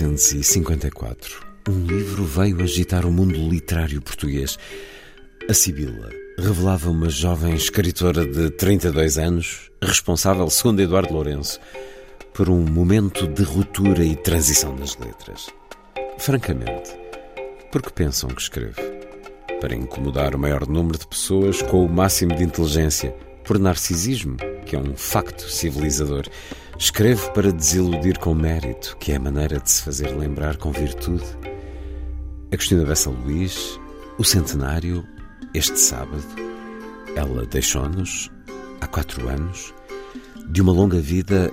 1954, um livro veio agitar o mundo literário português. A Sibila revelava uma jovem escritora de 32 anos, responsável, segundo Eduardo Lourenço, por um momento de ruptura e transição das letras. Francamente, por que pensam que escrevo? Para incomodar o maior número de pessoas com o máximo de inteligência, por narcisismo, que é um facto civilizador. Escrevo para desiludir com mérito, que é a maneira de se fazer lembrar com virtude. Agostina Bessa Luís, o centenário, este sábado, ela deixou-nos há quatro anos, de uma longa vida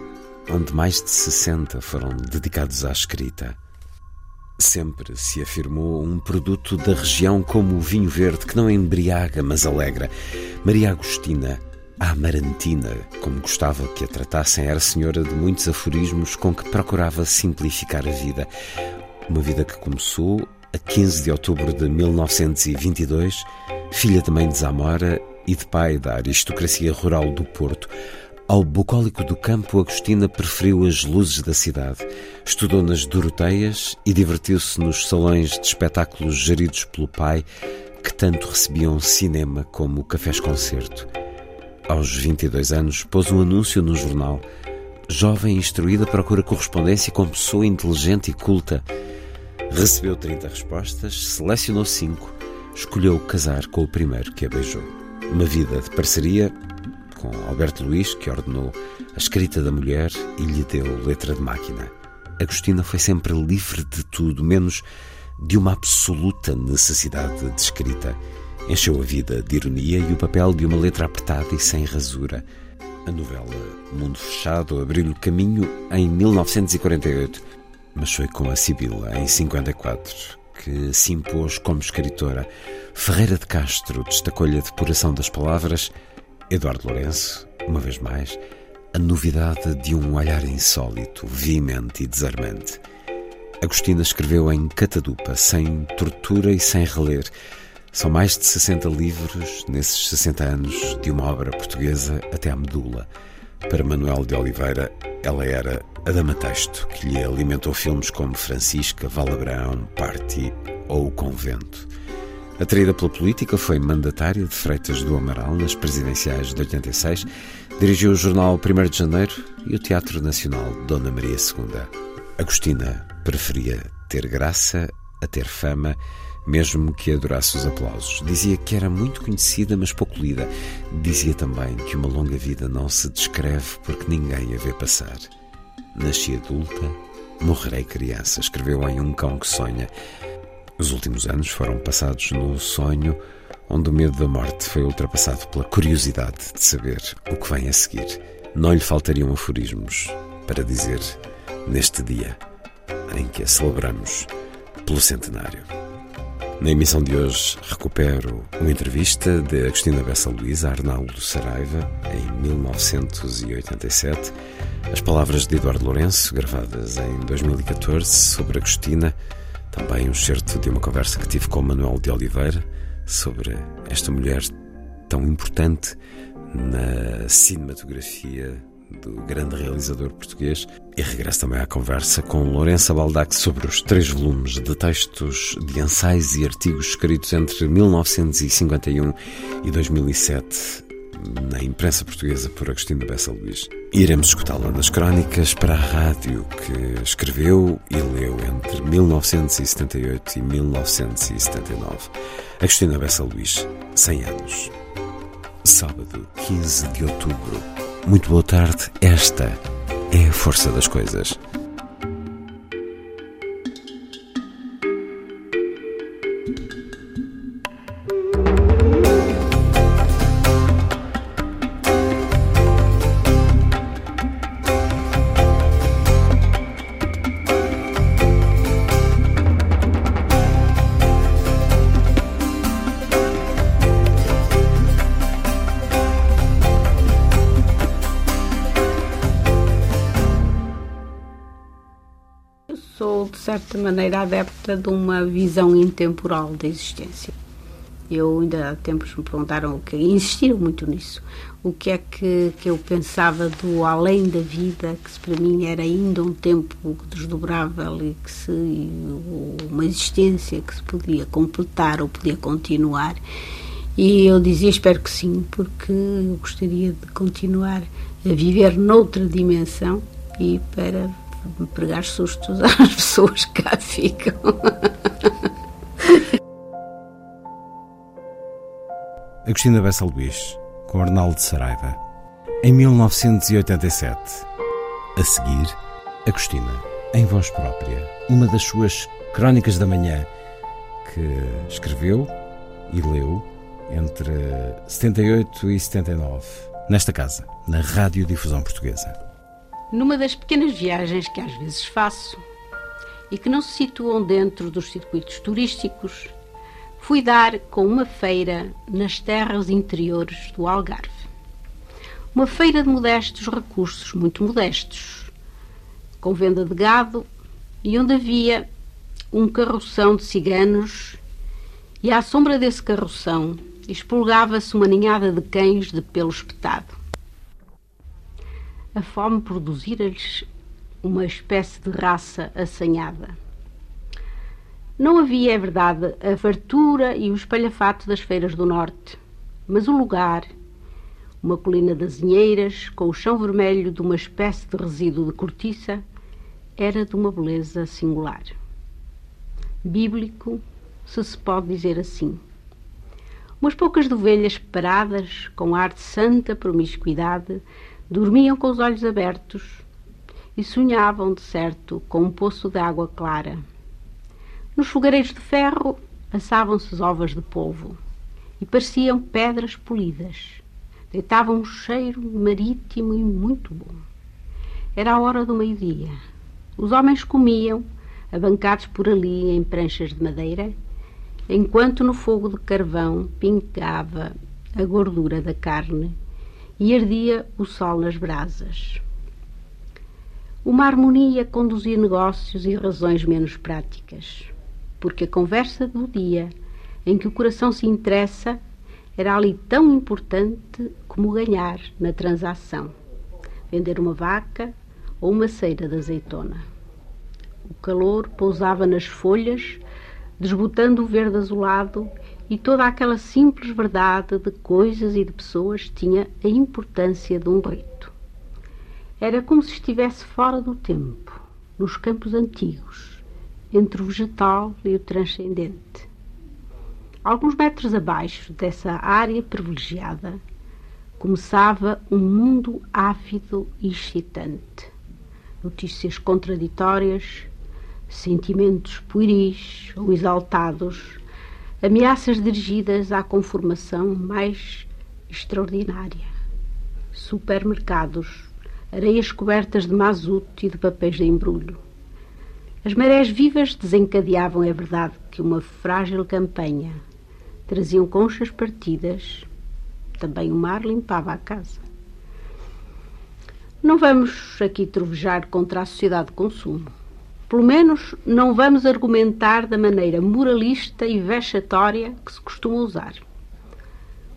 onde mais de 60 foram dedicados à escrita. Sempre se afirmou um produto da região como o vinho verde que não embriaga, mas alegra. Maria Agostina, Amarantina, como gostava que a tratassem, era senhora de muitos aforismos com que procurava simplificar a vida. Uma vida que começou a 15 de outubro de 1922, filha de mãe de Zamora e de pai da aristocracia rural do Porto. Ao bucólico do campo, Agostina preferiu as luzes da cidade. Estudou nas Doroteias e divertiu-se nos salões de espetáculos geridos pelo pai, que tanto recebiam cinema como cafés-concerto. Aos 22 anos, pôs um anúncio no jornal. Jovem instruída procura correspondência com pessoa inteligente e culta. Recebeu 30 respostas, selecionou 5, escolheu casar com o primeiro que a beijou. Uma vida de parceria com Alberto Luís, que ordenou a escrita da mulher e lhe deu letra de máquina. Agostina foi sempre livre de tudo, menos de uma absoluta necessidade de escrita. Encheu a vida de ironia e o papel de uma letra apertada e sem rasura. A novela Mundo Fechado abriu-lhe caminho em 1948, mas foi com a Sibila, em 54, que se impôs como escritora. Ferreira de Castro destacou-lhe a depuração das palavras. Eduardo Lourenço, uma vez mais, a novidade de um olhar insólito, veemente e desarmante. Agostina escreveu em catadupa, sem tortura e sem reler. São mais de 60 livros nesses 60 anos de uma obra portuguesa até à medula. Para Manuel de Oliveira, ela era a dama texto que lhe alimentou filmes como Francisca, Valabrão, Party ou O Convento. Atraída pela política, foi mandatária de Freitas do Amaral nas presidenciais de 86, dirigiu o jornal 1 de Janeiro e o Teatro Nacional Dona Maria II. Agostina preferia ter graça a ter fama, mesmo que adorasse os aplausos. Dizia que era muito conhecida, mas pouco lida. Dizia também que uma longa vida não se descreve porque ninguém a vê passar. Nasci adulta, morrerei criança, escreveu em Um Cão que Sonha. Os últimos anos foram passados no sonho, onde o medo da morte foi ultrapassado pela curiosidade de saber o que vem a seguir. Não lhe faltariam aforismos para dizer neste dia em que a celebramos pelo centenário. Na emissão de hoje recupero uma entrevista de Agostina Bessa Luís a Arnaldo Saraiva em 1987, as palavras de Eduardo Lourenço, gravadas em 2014, sobre Agostina, também um certo de uma conversa que tive com Manuel de Oliveira sobre esta mulher tão importante na cinematografia do grande realizador português E regresso também à conversa com Lourença Baldac sobre os três volumes de textos de ensaios e artigos escritos entre 1951 e 2007 na imprensa portuguesa por Agostinho Bessa Luís. Iremos escutá-la nas crónicas para a rádio que escreveu e leu entre 1978 e 1979. Agostinho Bessa Luís, 100 anos. Sábado, 15 de outubro. Muito boa tarde. Esta é a força das coisas. Certa maneira, adepta de uma visão intemporal da existência. Eu ainda há tempos me perguntaram o que insistiram muito nisso. O que é que, que eu pensava do além da vida, que para mim era ainda um tempo desdobrável e que se uma existência que se podia completar ou podia continuar. E eu dizia, espero que sim, porque eu gostaria de continuar a viver noutra dimensão e para pregar sustos às pessoas que cá ficam. Agostina Bessa Luís, com Arnaldo Saraiva. Em 1987. A seguir, Agostina, em voz própria, uma das suas crónicas da manhã, que escreveu e leu entre 78 e 79, nesta casa, na Radiodifusão Portuguesa numa das pequenas viagens que às vezes faço e que não se situam dentro dos circuitos turísticos, fui dar com uma feira nas terras interiores do Algarve. Uma feira de modestos recursos, muito modestos, com venda de gado e onde havia um carroção de ciganos e à sombra desse carroção expulgava-se uma ninhada de cães de pelo espetado a fome produzira-lhes uma espécie de raça assanhada. Não havia, é verdade, a fartura e o espalhafato das feiras do norte, mas o lugar, uma colina de azinheiras, com o chão vermelho de uma espécie de resíduo de cortiça, era de uma beleza singular. Bíblico, se se pode dizer assim. Umas poucas ovelhas paradas, com ar de santa promiscuidade, Dormiam com os olhos abertos e sonhavam, de certo, com um poço de água clara. Nos fogareiros de ferro assavam-se ovas de polvo e pareciam pedras polidas. Deitavam um cheiro marítimo e muito bom. Era a hora do meio-dia. Os homens comiam, abancados por ali em pranchas de madeira, enquanto no fogo de carvão pingava a gordura da carne e ardia o sol nas brasas. Uma harmonia conduzia negócios e razões menos práticas, porque a conversa do dia em que o coração se interessa era ali tão importante como ganhar na transação, vender uma vaca ou uma ceira de azeitona. O calor pousava nas folhas, desbotando o verde azulado e toda aquela simples verdade de coisas e de pessoas tinha a importância de um rito. Era como se estivesse fora do tempo, nos campos antigos, entre o vegetal e o transcendente. Alguns metros abaixo dessa área privilegiada, começava um mundo ávido e excitante. Notícias contraditórias, sentimentos pueris ou exaltados ameaças dirigidas à conformação mais extraordinária. Supermercados, areias cobertas de mazuto e de papéis de embrulho. As marés vivas desencadeavam, é verdade, que uma frágil campanha. Traziam conchas partidas. Também o mar limpava a casa. Não vamos aqui trovejar contra a sociedade de consumo. Pelo menos não vamos argumentar da maneira moralista e vexatória que se costuma usar.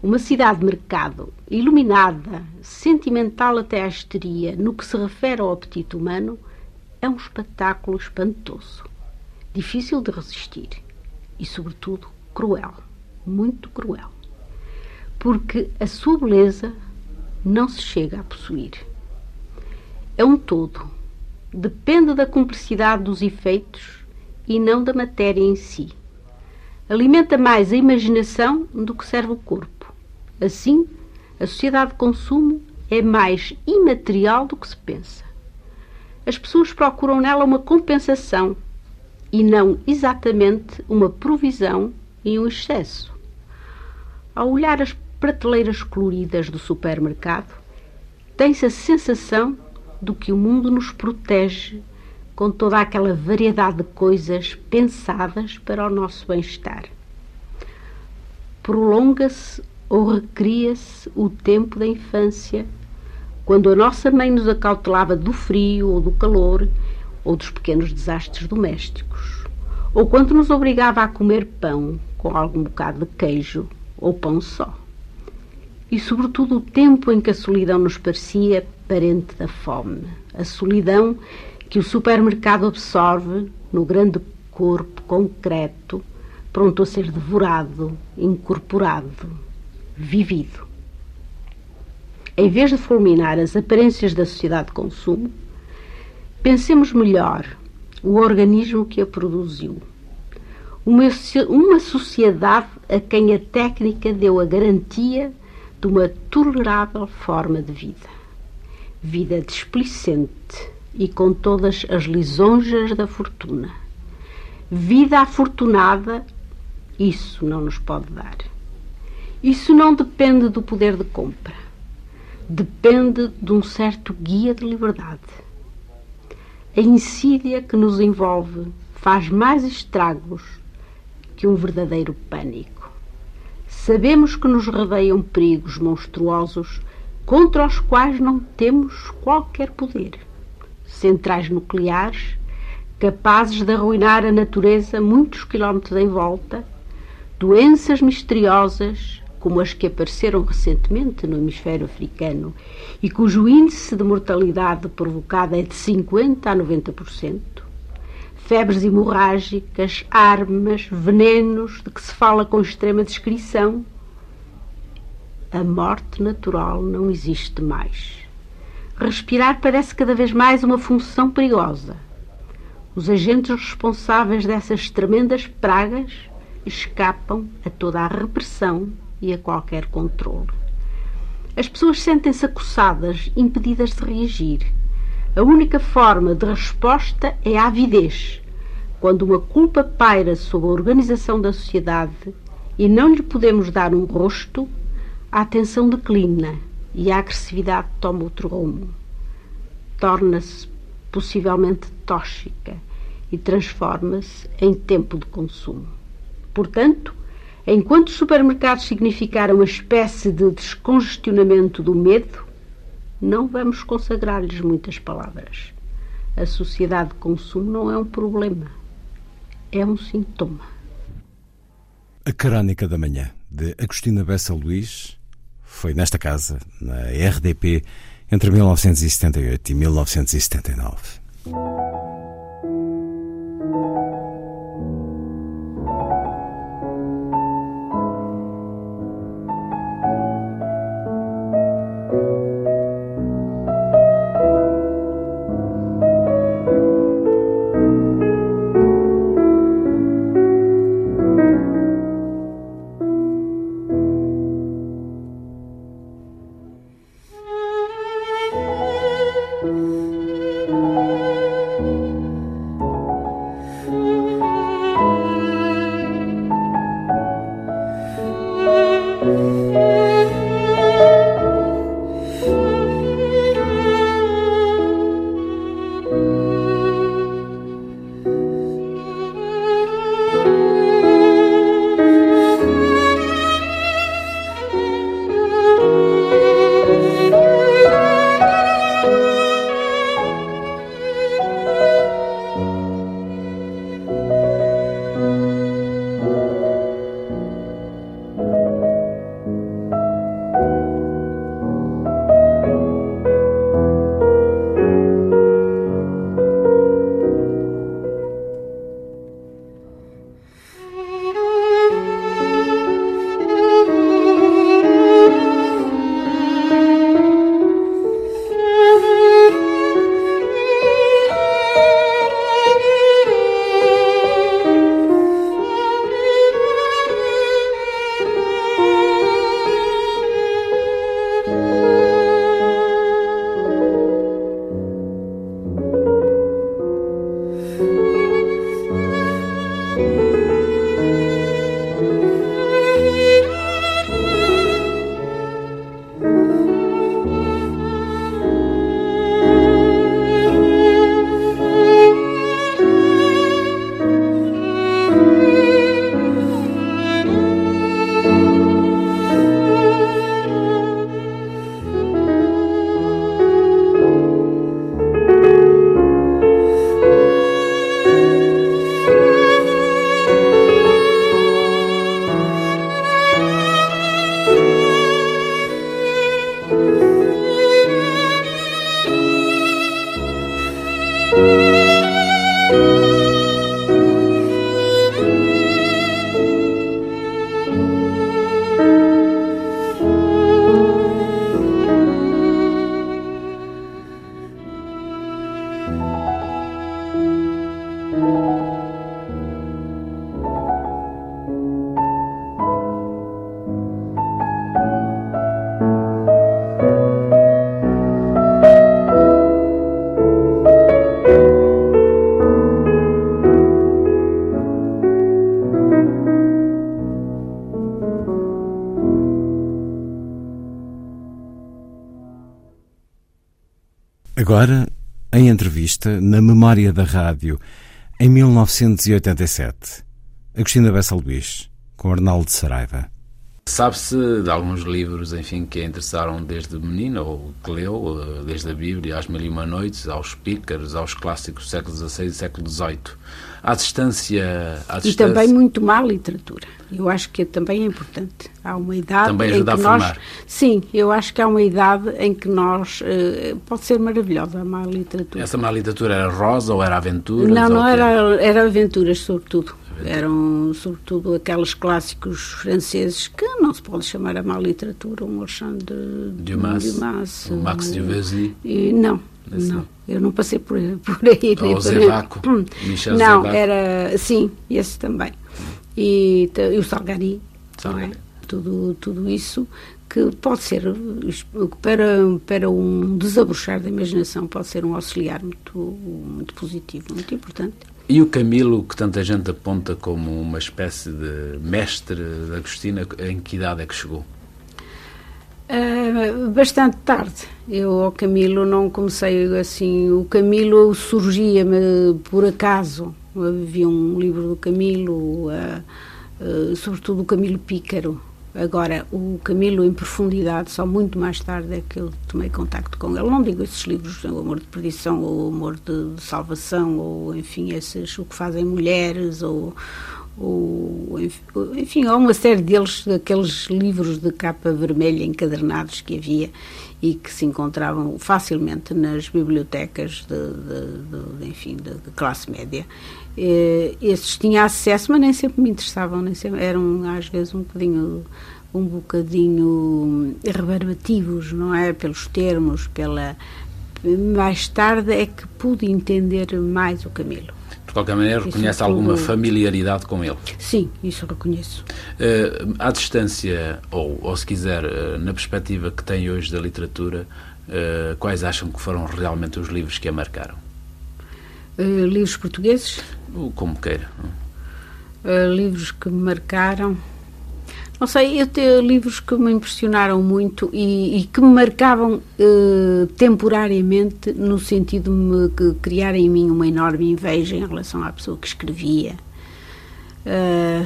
Uma cidade-mercado iluminada, sentimental até à histeria no que se refere ao apetite humano, é um espetáculo espantoso, difícil de resistir e, sobretudo, cruel, muito cruel. Porque a sua beleza não se chega a possuir. É um todo, depende da cumplicidade dos efeitos e não da matéria em si. Alimenta mais a imaginação do que serve o corpo. Assim, a sociedade de consumo é mais imaterial do que se pensa. As pessoas procuram nela uma compensação e não exatamente uma provisão e um excesso. Ao olhar as prateleiras coloridas do supermercado, tem-se a sensação do que o mundo nos protege com toda aquela variedade de coisas pensadas para o nosso bem-estar. Prolonga-se ou recria-se o tempo da infância, quando a nossa mãe nos acautelava do frio ou do calor ou dos pequenos desastres domésticos, ou quando nos obrigava a comer pão com algum bocado de queijo ou pão só. E, sobretudo, o tempo em que a solidão nos parecia parente da fome, a solidão que o supermercado absorve no grande corpo concreto, pronto a ser devorado, incorporado, vivido. Em vez de fulminar as aparências da sociedade de consumo, pensemos melhor o organismo que a produziu. Uma, uma sociedade a quem a técnica deu a garantia de uma tolerável forma de vida vida displicente e com todas as lisonjas da fortuna. Vida afortunada, isso não nos pode dar. Isso não depende do poder de compra. Depende de um certo guia de liberdade. A insídia que nos envolve faz mais estragos que um verdadeiro pânico. Sabemos que nos rodeiam perigos monstruosos contra os quais não temos qualquer poder. Centrais nucleares capazes de arruinar a natureza muitos quilómetros em volta, doenças misteriosas como as que apareceram recentemente no hemisfério africano e cujo índice de mortalidade provocada é de 50 a 90%, febres hemorrágicas, armas, venenos de que se fala com extrema descrição, a morte natural não existe mais. Respirar parece cada vez mais uma função perigosa. Os agentes responsáveis dessas tremendas pragas escapam a toda a repressão e a qualquer controle. As pessoas sentem-se acossadas, impedidas de reagir. A única forma de resposta é a avidez, quando uma culpa paira sobre a organização da sociedade e não lhe podemos dar um rosto, a atenção declina e a agressividade toma outro rumo. Torna-se possivelmente tóxica e transforma-se em tempo de consumo. Portanto, enquanto os supermercados significaram uma espécie de descongestionamento do medo, não vamos consagrar-lhes muitas palavras. A sociedade de consumo não é um problema, é um sintoma. A Crónica da Manhã, de Agostina Bessa Luís, foi nesta casa, na RDP, entre 1978 e 1979. Agora, em entrevista, na memória da rádio, em 1987, Agostina Bessa Luís, com Arnaldo Saraiva. Sabe-se de alguns livros, enfim, que a interessaram desde menina, ou que leu, desde a Bíblia às Mil e Uma Noites, aos Pícaros, aos clássicos do século XVI e século XVIII. À distância, à distância... E também muito má literatura. Eu acho que também é importante. Há uma idade também ajuda em que a nós... Sim, eu acho que há uma idade em que nós... Uh, pode ser maravilhosa a má literatura. Essa má literatura era rosa ou era aventuras? Não, não era, era aventuras, sobretudo. Eram, sobretudo, aqueles clássicos franceses que não se pode chamar a má literatura, um Alexandre Dumas, Dumas o Max Duvezy. Não, Esse não. Eu não passei por, por aí. Ou Zevaco, hum. Michel Não, Zevaco. era... Sim, esse também. E, e o Salgari. Salgari. É? Tudo, tudo isso que pode ser, para, para um desabrochar da imaginação, pode ser um auxiliar muito, muito positivo, muito importante. E o Camilo, que tanta gente aponta como uma espécie de mestre da Agostina, em que idade é que chegou? Uh, bastante tarde. Eu ao Camilo não comecei assim. O Camilo surgia-me por acaso. Havia um livro do Camilo, uh, uh, sobretudo o Camilo Pícaro. Agora, o Camilo em profundidade, só muito mais tarde é que eu tomei contacto com ele. Não digo esses livros, o Amor de Perdição, ou o Amor de, de Salvação, ou enfim, esses, o que fazem mulheres, ou, ou, enfim, há uma série deles, daqueles livros de capa vermelha encadernados que havia e que se encontravam facilmente nas bibliotecas de, de, enfim, de, de, classe média. Eh, esses tinha acesso, mas nem sempre me interessavam, nem sempre, eram às vezes um bocadinho um bocadinho rebarbativos, não é? Pelos termos, pela mais tarde é que pude entender mais o Camilo. De qualquer maneira, reconhece isso alguma tudo... familiaridade com ele? Sim, isso reconheço. Uh, à distância, ou, ou se quiser, uh, na perspectiva que tem hoje da literatura, uh, quais acham que foram realmente os livros que a marcaram? Livros portugueses? Como queira. livros que me marcaram. Não sei, eu tenho livros que me impressionaram muito e, e que me marcavam eh, temporariamente no sentido de me que criar em mim uma enorme inveja em relação à pessoa que escrevia. Uh,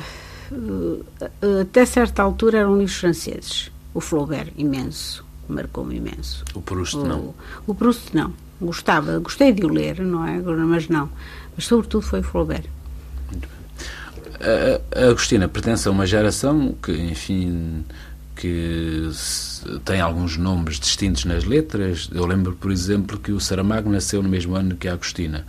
até certa altura eram livros franceses. O Flaubert, imenso, marcou-me imenso. O Proust, o, não? O Proust, não. Gostava, gostei de o ler, não é? Mas não. Mas, sobretudo, foi Flaubert. A Agostina pertence a uma geração que, enfim, que tem alguns nomes distintos nas letras. Eu lembro, por exemplo, que o Saramago nasceu no mesmo ano que a Agostina.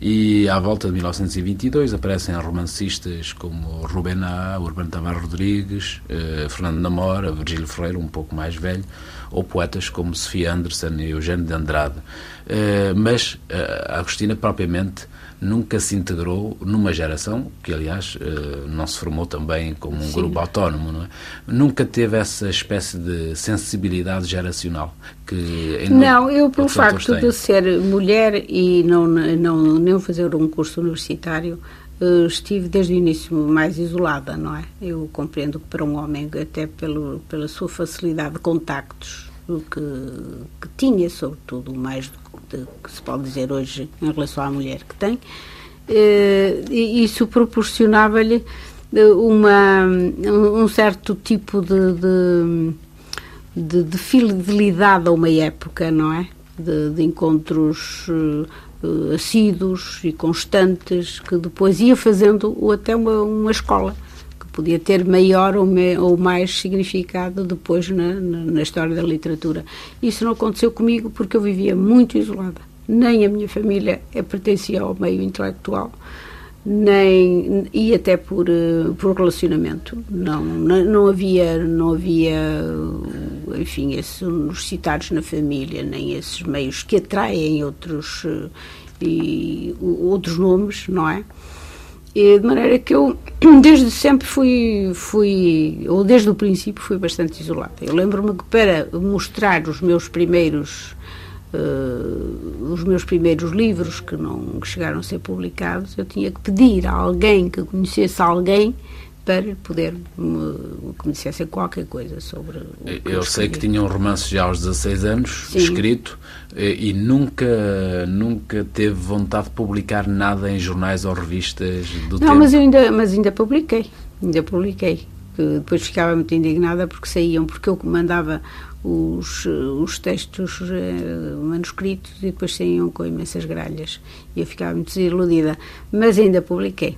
E à volta de 1922 aparecem romancistas como Rubén A., Urbano Tavares Rodrigues, eh, Fernando Namora, Virgílio Ferreira, um pouco mais velho, ou poetas como Sofia Anderson e Eugênio de Andrade. Eh, mas eh, Agostina, propriamente, nunca se integrou numa geração que, aliás, eh, não se formou também como um Sim. grupo autónomo, não é? Nunca teve essa espécie de sensibilidade geracional que Não, eu pelo facto de ser mulher e não não nem fazer um curso universitário eh, estive desde o início mais isolada, não é? Eu compreendo que para um homem, até pelo, pela sua facilidade de contactos que, que tinha, sobretudo, mais do que se pode dizer hoje em relação à mulher que tem, eh, isso proporcionava-lhe eh, uma, um certo tipo de, de, de, de fidelidade a uma época, não é? De, de encontros uh, assíduos e constantes que depois ia fazendo até uma, uma escola podia ter maior ou, me, ou mais significado depois na, na, na, história da literatura. Isso não aconteceu comigo porque eu vivia muito isolada. Nem a minha família pertencia ao meio intelectual, nem e até por, eh, por relacionamento. Não, não, havia, não havia, enfim, esses, os citados na família, nem esses meios que atraem outros, eh, e, outros nomes, não é? E de maneira que eu, desde sempre fui, fui, ou desde o princípio, fui bastante isolada. Eu lembro-me que para mostrar os meus primeiros, uh, os meus primeiros livros, que não chegaram a ser publicados, eu tinha que pedir a alguém que conhecesse alguém para poder me conhecessem qualquer coisa sobre eu, eu sei que tinha um romance já aos 16 anos Sim. escrito eh, e nunca nunca teve vontade de publicar nada em jornais ou revistas do não tempo. mas eu ainda mas ainda publiquei ainda publiquei depois ficava muito indignada porque saíam porque eu mandava os, os textos eh, manuscritos e depois saíam com imensas gralhas e eu ficava muito desiludida mas ainda publiquei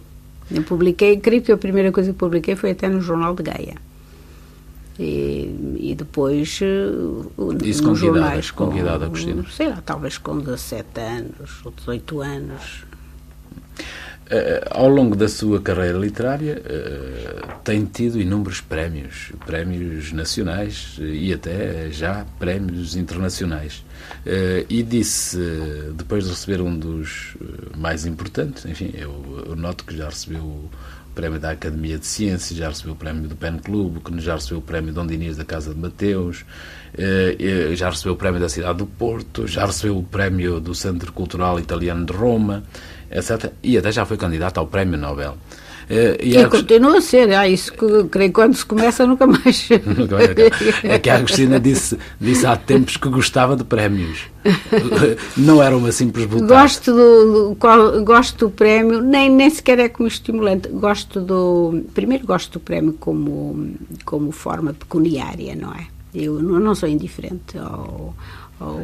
eu publiquei, creio que a primeira coisa que publiquei foi até no Jornal de Gaia. E, e depois eh, Isso nos jornais com, com Agostina? Sei lá, talvez com 17 anos ou 18 anos. Uh, ao longo da sua carreira literária, uh, tem tido inúmeros prémios, prémios nacionais e até já prémios internacionais. E disse, depois de receber um dos mais importantes, enfim, eu, eu, noto que já recebeu o prémio da Academia de Ciências, já recebeu o prémio do PEN Clube, que já recebeu o prémio Dom Dinis da Casa de Mateus, já recebeu o prémio da Cidade do Porto, já recebeu o prémio do Centro Cultural Italiano de Roma etc. E até já foi candidato ao Prémio Nobel. Uh, e, e continua a ser, ah, isso que creio quando se começa nunca mais. nunca mais é que a Agostina disse, disse há tempos que gostava de prémios. Não era uma simples vontade. Gosto do, do, gosto do prémio, nem, nem sequer é como estimulante. Gosto do. Primeiro gosto do prémio como, como forma pecuniária, não é? Eu não, não sou indiferente ao, ao,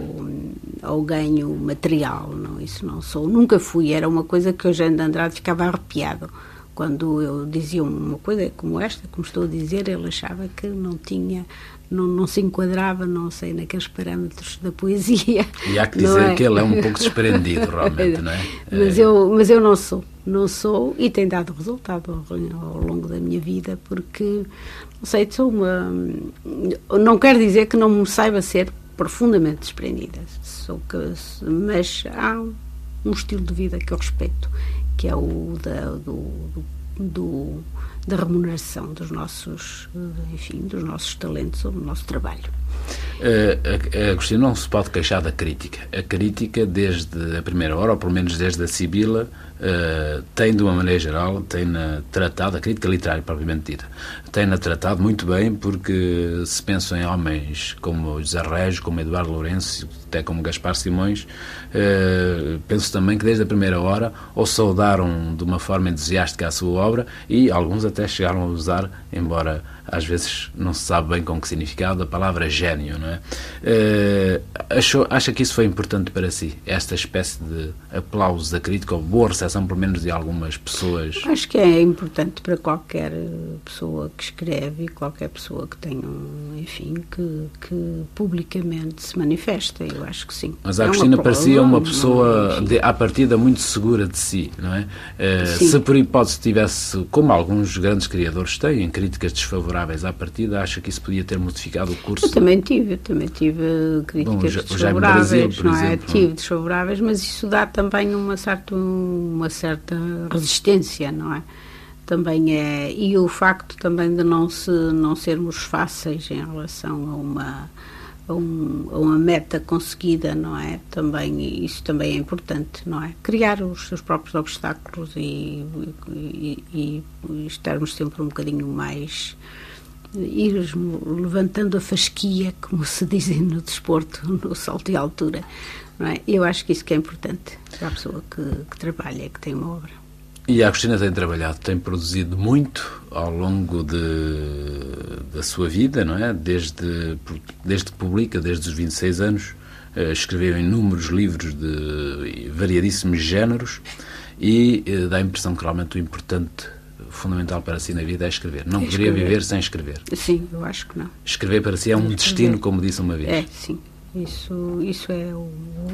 ao ganho material, não, isso não sou, nunca fui, era uma coisa que o Jean de Andrade ficava arrepiado quando eu dizia uma coisa como esta, como estou a dizer, ele achava que não tinha, não, não se enquadrava, não sei, naqueles parâmetros da poesia. E há que dizer é? que ele é um pouco desprendido, realmente, não é? Mas, é. Eu, mas eu não sou, não sou, e tem dado resultado ao, ao longo da minha vida, porque, não sei, sou uma. Não quer dizer que não me saiba ser profundamente desprendida. Sou que, mas há um estilo de vida que eu respeito, que é o da, do, do, da remuneração dos nossos, enfim, dos nossos talentos ou do nosso trabalho. Uh, Agostinho, não se pode queixar da crítica. A crítica, desde a primeira hora, ou pelo menos desde a Sibila, uh, tem, de uma maneira geral, tem-na tratado, a crítica literária propriamente dita, tem-na tratado muito bem, porque se pensam em homens como José Régio, como Eduardo Lourenço, até como Gaspar Simões, uh, penso também que desde a primeira hora ou saudaram de uma forma entusiástica a sua obra e alguns até chegaram a usar, embora às vezes não se sabe bem com que significado, a palavra gênio, não é? Uh, achou, acha que isso foi importante para si, esta espécie de aplauso da crítica, ou boa recepção, pelo menos, de algumas pessoas? Acho que é importante para qualquer pessoa que escreve e qualquer pessoa que tenha, enfim, que, que publicamente se manifesta, eu acho que sim. Mas a é Cristina parecia uma pessoa, de, à partida, muito segura de si, não é? Uh, se por hipótese tivesse, como alguns grandes criadores têm, críticas desfavoráveis, à partida, acha que isso podia ter modificado o curso? Eu também tive, eu também tive críticas Bom, desfavoráveis, Brasil, não é? Tive desfavoráveis, mas isso dá também uma certa, uma certa resistência, não é? Também é, e o facto também de não, se, não sermos fáceis em relação a uma a, um, a, uma meta conseguida, não é? Também isso também é importante, não é? Criar os seus próprios obstáculos e, e, e, e estarmos sempre um bocadinho mais ir levantando a fasquia, como se diz no desporto, no salto e altura. Não é? Eu acho que isso que é importante para a pessoa que, que trabalha, que tem uma obra. E a Agostina tem trabalhado, tem produzido muito ao longo de, da sua vida, não é? Desde, desde que publica, desde os 26 anos, eh, escreveu inúmeros livros de variadíssimos géneros e eh, dá a impressão que realmente o importante fundamental para si na vida é escrever. Não É poderia escrever. viver sem escrever. Sim, eu acho que não. Escrever para si é um destino, como disse uma vez. É, sim. Isso, isso é o,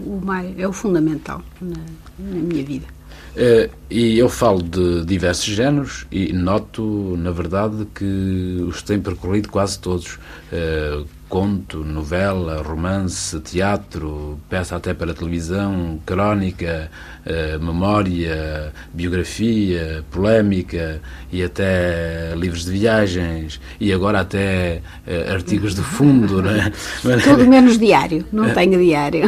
o mais, é o fundamental na, na minha vida. Eh, e eu falo de diversos géneros e noto, na verdade, que os tenho percorrido quase todos. Eh, conto, novela, romance, teatro, peça até para televisão, crónica, eh, memória, biografia, polémica e até livros de viagens e agora até eh, artigos de fundo, não é? Tudo menos diário. Não tenho diário.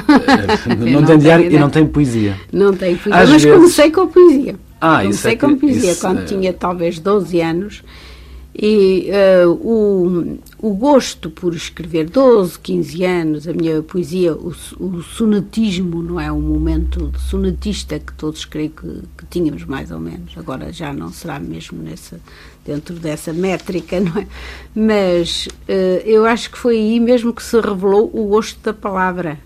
não, Eu tem diário e não tem poesia. Não tenho poesia. Às mas vezes- comecei com poesia. Ah, comecei isso é com poesia isso quando é- tinha talvez 12 anos. E eh, o, o gosto por escrever, 12, 15 anos, a minha poesia, o, o sonatismo, não é? Um momento de sonatista que todos creio que, que tínhamos mais ou menos. Agora já não será mesmo nessa, dentro dessa métrica, não é? Mas eh, eu acho que foi aí mesmo que se revelou o gosto da palavra,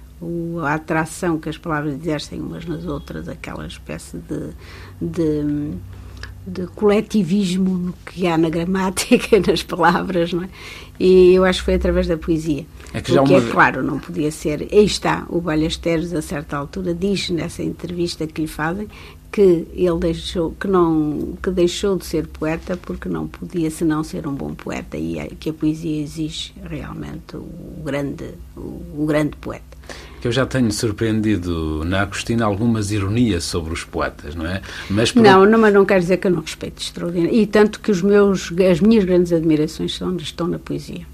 a atração que as palavras exercem umas nas outras, aquela espécie de- de de coletivismo no que há na gramática nas palavras, não é? E eu acho que foi através da poesia. É que já uma- é claro, não podia ser. Aí está, o Balhasteres, a certa altura, diz nessa entrevista que lhe fazem que ele deixou, que não, que deixou de ser poeta porque não podia senão ser um bom poeta e é- que a poesia exige realmente o grande, o, o grande poeta. Que eu já tenho surpreendido na Agostina algumas ironias sobre os poetas, não é? Mas por Não, não, mas não quer dizer que eu não respeito extraordinário. E tanto que os meus, as minhas grandes admirações são, estão na poesia.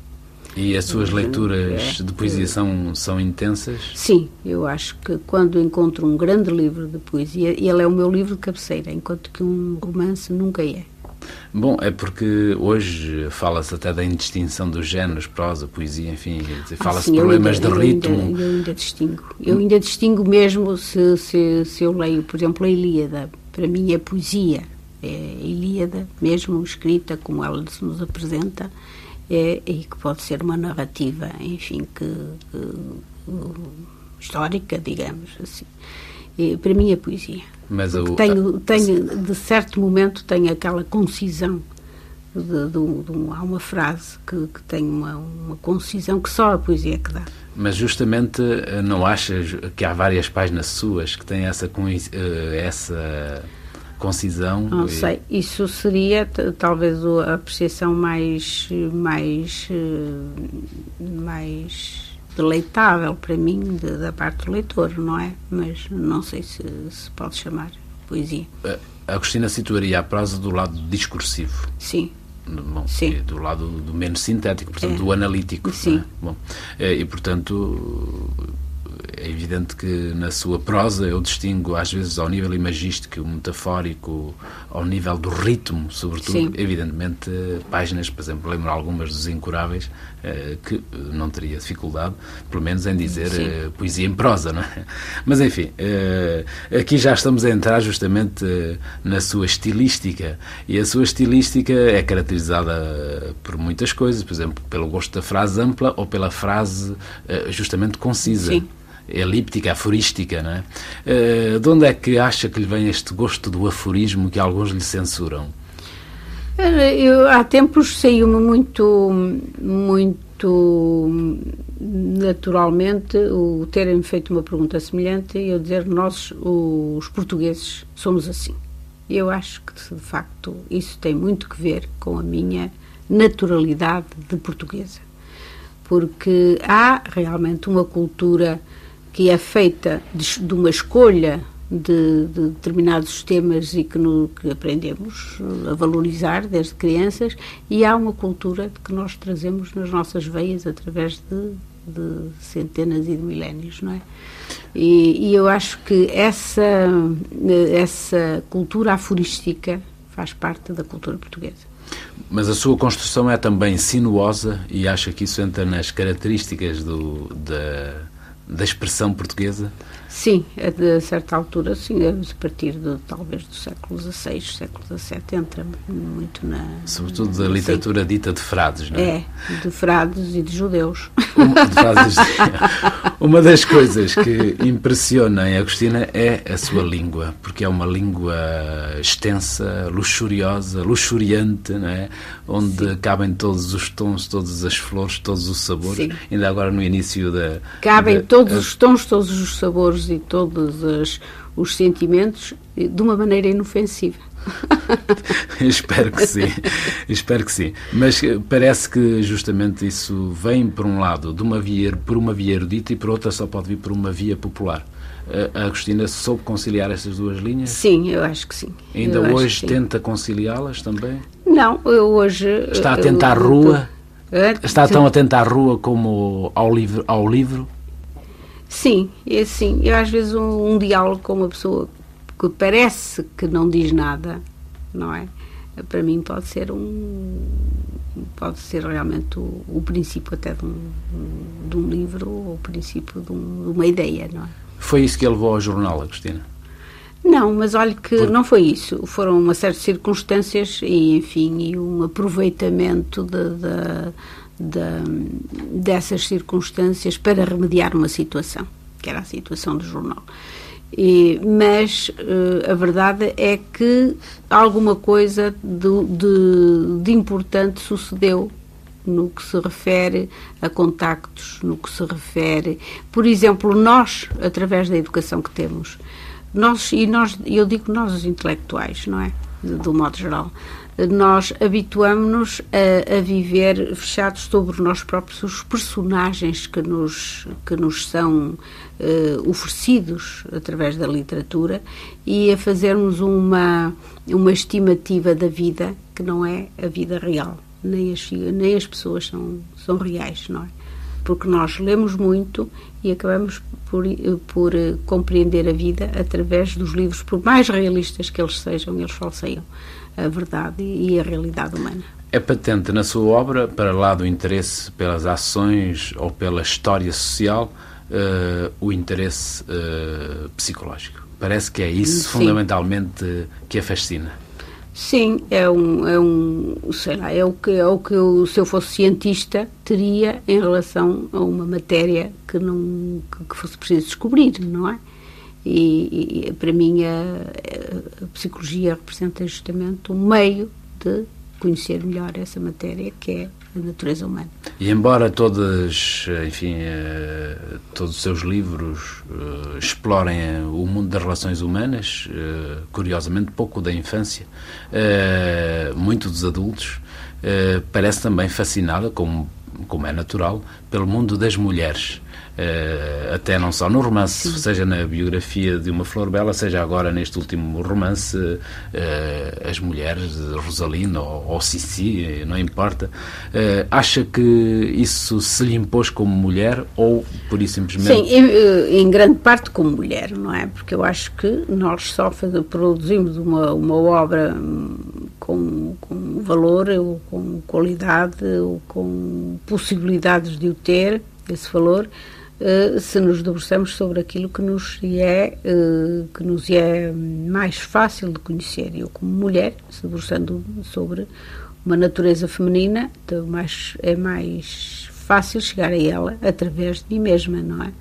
E as suas leituras É. de poesia são, são intensas? Sim, eu acho que quando encontro um grande livro de poesia, ele é o meu livro de cabeceira, enquanto que um romance nunca é. Bom, é porque hoje fala-se até da indistinção dos géneros, prosa, poesia, enfim, fala-se Ah, de sim, eu problemas ainda- de eu ritmo. Ainda, eu ainda distingo. Eu ainda distingo mesmo se, se, se eu leio, por exemplo, a Ilíada. Para mim é poesia. É a Ilíada, mesmo escrita como ela se nos apresenta, é, e que pode ser uma narrativa, enfim, que, que- histórica, digamos assim. Para mim é poesia. Mas o, Tenho, tenho, de certo momento, tenho aquela concisão. De, de de há uma frase que, que tem uma, uma concisão que só a poesia que dá. Mas justamente eh, não achas que há várias páginas suas que têm essa, eh, essa concisão? Não E- sei, isso seria talvez a apreciação mais, mais, eh, mais deleitável para mim de- da parte do leitor, não é? Mas não sei se se pode chamar poesia. A Agostina situaria a prosa do lado discursivo. Sim, Bom, Sim. do lado do menos sintético, portanto, É. do analítico. Sim. é? Bom, eh, e, portanto, é evidente que na sua prosa eu distingo, às vezes, ao nível imagístico, metafórico, ao nível do ritmo, sobretudo, Sim. evidentemente, páginas, por exemplo, lembro algumas dos Incuráveis, eh, que não teria dificuldade, pelo menos, em dizer Sim. eh, poesia em prosa, não é? Mas, enfim, eh, aqui já estamos a entrar justamente na sua estilística, e a sua estilística é caracterizada por muitas coisas, por exemplo, pelo gosto da frase ampla ou pela frase justamente concisa. Sim. Elíptica, aforística, não é? Eh, de onde é que acha que lhe vem este gosto do aforismo que alguns lhe censuram? Eu, há tempos saiu-me muito, muito naturalmente o terem feito uma pergunta semelhante e eu dizer nós, os portugueses, somos assim. Eu acho que, de facto, isso tem muito que ver com a minha naturalidade de portuguesa. Porque há realmente uma cultura que é feita de, de uma escolha de, de determinados temas e que, no, que aprendemos a valorizar desde crianças, e há uma cultura que nós trazemos nas nossas veias através de, de centenas e de milénios, não é? E, e eu acho que essa, essa cultura aforística faz parte da cultura portuguesa. Mas a sua construção é também sinuosa e acha que isso entra nas características do, da, da expressão portuguesa? Sim, a certa altura, sim, a partir de talvez do século XVI, século XVII, entra muito na. Sobretudo da literatura sim. dita de frades, não é? É, de frades e de judeus. Uma, de frases, uma das coisas que impressiona em Agostina é a sua língua, porque é uma língua extensa, luxuriosa, luxuriante, não é? onde sim. cabem todos os tons, todas as flores, todos os sabores. Sim. Ainda agora no início da. Cabem da, todos a... os tons, todos os sabores e todos as, os sentimentos de uma maneira inofensiva. espero que sim, espero que sim. Mas eh, parece que justamente isso vem por um lado de uma via, por uma via erudita e por outra só pode vir por uma via popular. Eh, a Agostina soube conciliar estas duas linhas? Sim, eu acho que sim. Ainda eu hoje tenta conciliá-las também? Não, eu hoje. Está atenta à rua? Está tão atenta à rua como ao livro? Ao livro? Sim, é assim. Eu às vezes um, um diálogo com uma pessoa que parece que não diz nada, não é? Para mim pode ser um pode ser realmente o, o princípio até de um, de um livro ou o princípio de, um, de, uma ideia, não é? Foi isso que ele levou ao jornal, Agostina? Não, mas olha que Por... não foi isso. Foram uma série de circunstâncias e, enfim, e um aproveitamento de, de de, dessas circunstâncias para remediar uma situação, que era a situação do jornal. E, mas uh, a verdade é que alguma coisa de, de, de, importante sucedeu no que se refere a contactos, no que se refere, por exemplo, nós, através da educação que temos, nós, e nós, eu digo nós os intelectuais, não é? De, do modo geral, nós habituamos-nos a, a, viver fechados sobre nós próprios, os personagens que nos, que nos são uh, oferecidos através da literatura e a fazermos uma, uma estimativa da vida que não é a vida real. Nem as, nem as pessoas são, são reais, não é? Porque nós lemos muito e acabamos por, por uh, compreender a vida através dos livros, por mais realistas que eles sejam, eles falseiam a verdade e a realidade humana. É patente na sua obra, para lá do interesse pelas ações ou pela história social, uh, o interesse uh, psicológico. Parece que é isso Sim. fundamentalmente que a fascina. Sim, é um, é um, sei lá, é o que, é o que eu, se eu fosse cientista, teria em relação a uma matéria que não que, que fosse preciso descobrir, não é? E, e para mim a, a, psicologia representa justamente um meio de conhecer melhor essa matéria que é a natureza humana. E embora todas, enfim, eh, todos os seus livros uh, explorem o mundo das relações humanas, curiosamente pouco da infância, muito dos adultos, parece também fascinada, como, como é natural, pelo mundo das mulheres. Uh, até não só no romance, Sim. seja na biografia de uma Flor Bela, seja agora neste último romance, uh, as mulheres, Rosalina ou, ou Cici, não importa. Uh, acha que isso se lhe impôs como mulher ou por isso simplesmente. Sim, em, em, grande parte como mulher, não é? Porque eu acho que nós só produzimos uma, uma obra com, com valor, ou com qualidade, ou com possibilidades de o ter, esse valor eh, se nos debruçamos sobre aquilo que nos é uh, que nos é mais fácil de conhecer. Eu como mulher, se debruçando sobre uma natureza feminina, então mais, é mais fácil chegar a ela através de mim mesma, não é?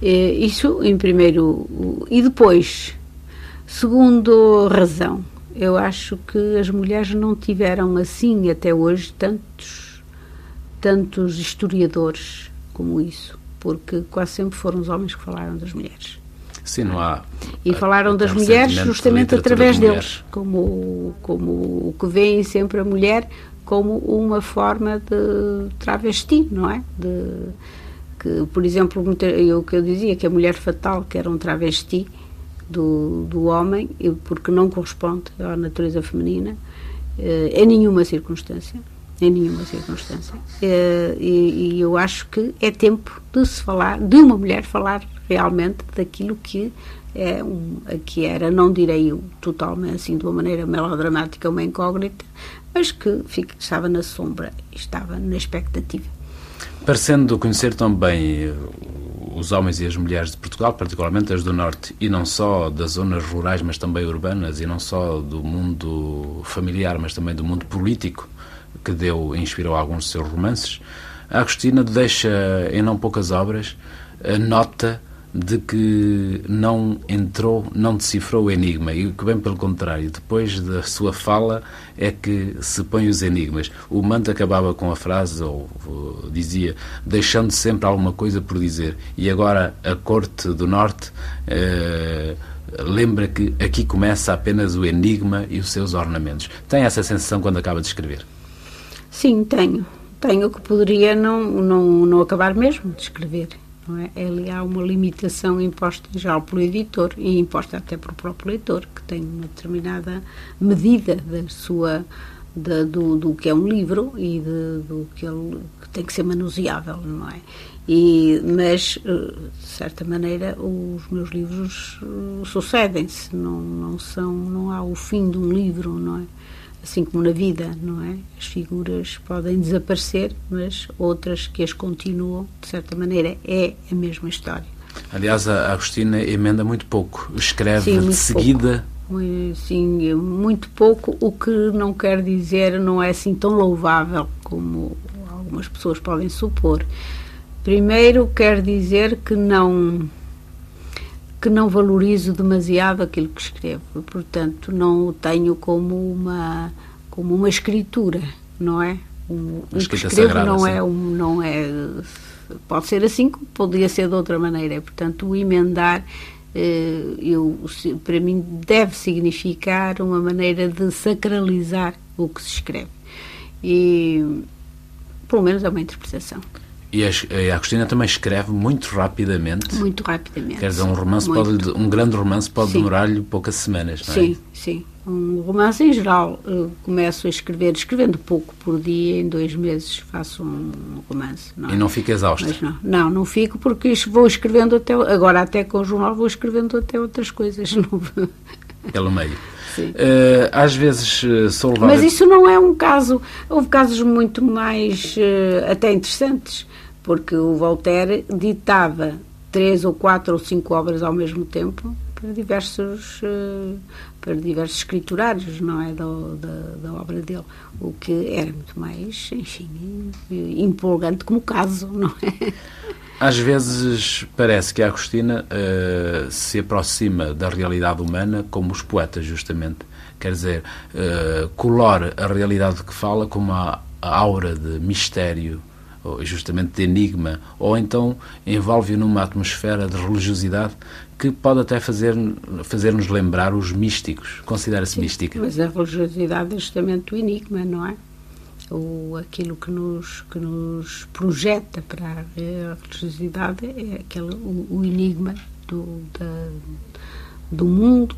Eh, isso em primeiro e depois, segundo razão, eu acho que as mulheres não tiveram assim até hoje tantos tantos historiadores como isso porque quase sempre foram os homens que falaram das mulheres. Sim, não há. E falaram das mulheres justamente através de deles, como, como o que veem sempre a mulher como uma forma de travesti, não é? De, que, por exemplo, o que eu dizia, que a mulher fatal, que era um travesti do, do homem, porque não corresponde à natureza feminina, eh, em nenhuma circunstância em nenhuma circunstância. Eh, e, e, eu acho que é tempo de se falar, de uma mulher falar realmente daquilo que é um, que era, não direi totalmente assim de uma maneira melodramática, uma incógnita, mas que fica, estava na sombra, estava na expectativa. Parecendo conhecer também os homens e as mulheres de Portugal, particularmente as do Norte, e não só das zonas rurais, mas também urbanas, e não só do mundo familiar, mas também do mundo político, que deu inspirou alguns de seus romances, a Agostina deixa em não poucas obras a nota de que não entrou, não decifrou o enigma e que bem pelo contrário, depois da sua fala é que se põe os enigmas. O Manto acabava com a frase, ou, ou, dizia, deixando sempre alguma coisa por dizer. E agora a Corte do Norte eh, lembra que aqui começa apenas o enigma e os seus ornamentos. Tem essa sensação quando acaba de escrever? Sim, tenho. Tenho que poderia não, não, não acabar mesmo de escrever. É? Ali há uma limitação imposta já pelo editor e imposta até pelo próprio leitor, que tem uma determinada medida da sua, da, do, do que é um livro e de, do que ele que tem que ser manuseável, não é? E, mas, eh, de certa maneira, os meus livros eh, sucedem-se, não, não, são, não há o fim de um livro, não é? Assim como na vida, não é? As figuras podem desaparecer, mas outras que as continuam, de certa maneira, é a mesma história. Aliás, a Agostina emenda muito pouco, escreve Sim, de seguida. Pouco. Sim, muito pouco, o que não quer dizer não é assim tão louvável como algumas pessoas podem supor. Primeiro, quer dizer que não que não valorizo demasiado aquilo que escrevo. Portanto, não o tenho como uma, como uma escritura, não é? Um, o que escrevo sagrada, não, é um, não é. Pode ser assim, como poderia ser de outra maneira. Portanto, o emendar. Eh, eu, para mim, deve significar uma maneira de sacralizar o que se escreve. E, pelo menos, é uma interpretação. E a Agostina também escreve muito rapidamente. Muito rapidamente. Quer dizer, um romance pode, um grande romance pode demorar-lhe poucas semanas, não é? Sim, sim. Um romance em geral, eu começo a escrever, escrevendo pouco por dia, em dois meses faço um romance. Não é? E não fica exausto? Mas não, não, não fico porque vou escrevendo até, agora até com o jornal vou escrevendo até outras coisas. Pelo meio. Uh, às vezes uh, sou levado... Mas isso não é um caso. Houve casos muito mais uh, até interessantes porque o Voltaire ditava três ou quatro ou cinco obras ao mesmo tempo para diversos uh, para diversos escriturários não é da, da, da, obra dele o que era muito mais enfim empolgante como caso não é? Às vezes parece que a Agostina uh, se aproxima da realidade humana como os poetas justamente. Quer dizer uh, colore a realidade que fala como a, a aura de mistério justamente de enigma, ou então envolve-o numa atmosfera de religiosidade que pode até fazer-nos fazer lembrar os místicos. Considera-se mística. Mas a religiosidade é justamente o enigma, não é? O, aquilo que nos, que nos projeta para a religiosidade é aquele, o, o enigma do, da, do mundo,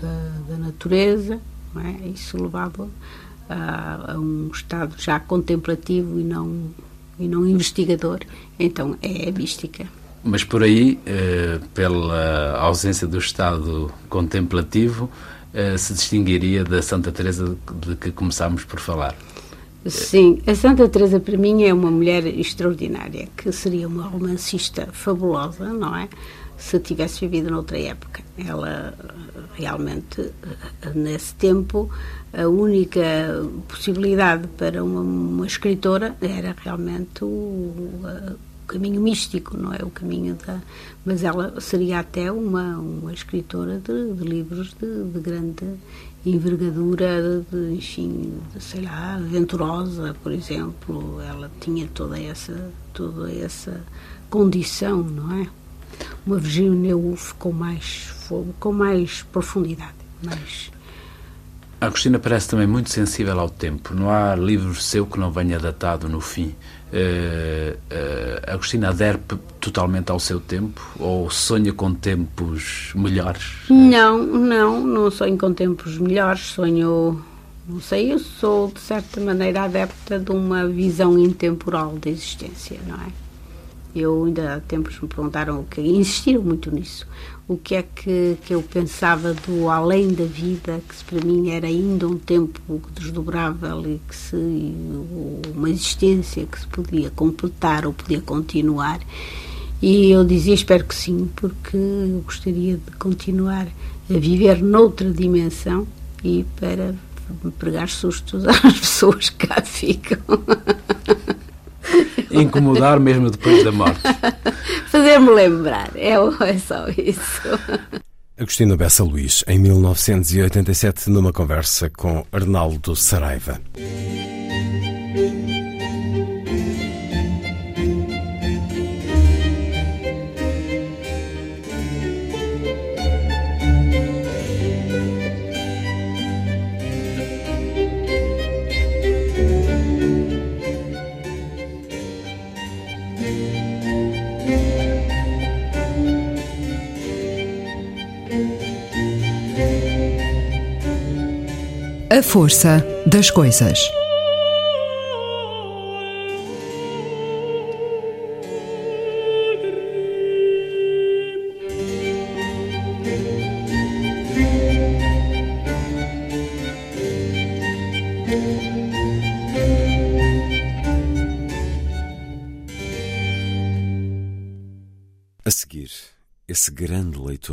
da, da natureza, não é? Isso levado a, a um estado já contemplativo e não e não investigador, então é a mística. Mas por aí, eh, pela ausência do estado contemplativo, eh, se distinguiria da Santa Teresa de que começámos por falar. Sim, a Santa Teresa para mim é uma mulher extraordinária, que seria uma romancista fabulosa, não é? Se tivesse vivido noutra época. Ela realmente, nesse tempo, a única possibilidade para uma, uma escritora era realmente o, o, caminho místico, não é? O caminho da. Mas ela seria até uma, uma escritora de, de livros de, de, grande envergadura, de, enfim, de, sei lá, aventurosa, por exemplo. Ela tinha toda essa, toda essa condição, não é? Uma Virginia Woolf com mais com mais profundidade, mais a Agostina parece também muito sensível ao tempo. Não há livro seu que não venha datado no fim. Uh, uh, Agostina adere totalmente ao seu tempo ou sonha com tempos melhores? Não, não, não sonho com tempos melhores. Sonho, não sei, eu sou de certa maneira adepta de uma visão intemporal da existência, não é? Eu ainda há tempos me perguntaram o que insistiram muito nisso o que é que, que eu pensava do além da vida, que para mim era ainda um tempo desdobrável e que se uma existência que se podia completar ou podia continuar. E eu dizia, espero que sim, porque eu gostaria de continuar a viver noutra dimensão e para pregar sustos às pessoas que cá ficam. Incomodar mesmo depois da morte. Fazer-me lembrar, é, é só isso. Agostina Bessa Luís, em 1987, numa conversa com Arnaldo Saraiva. A força das coisas.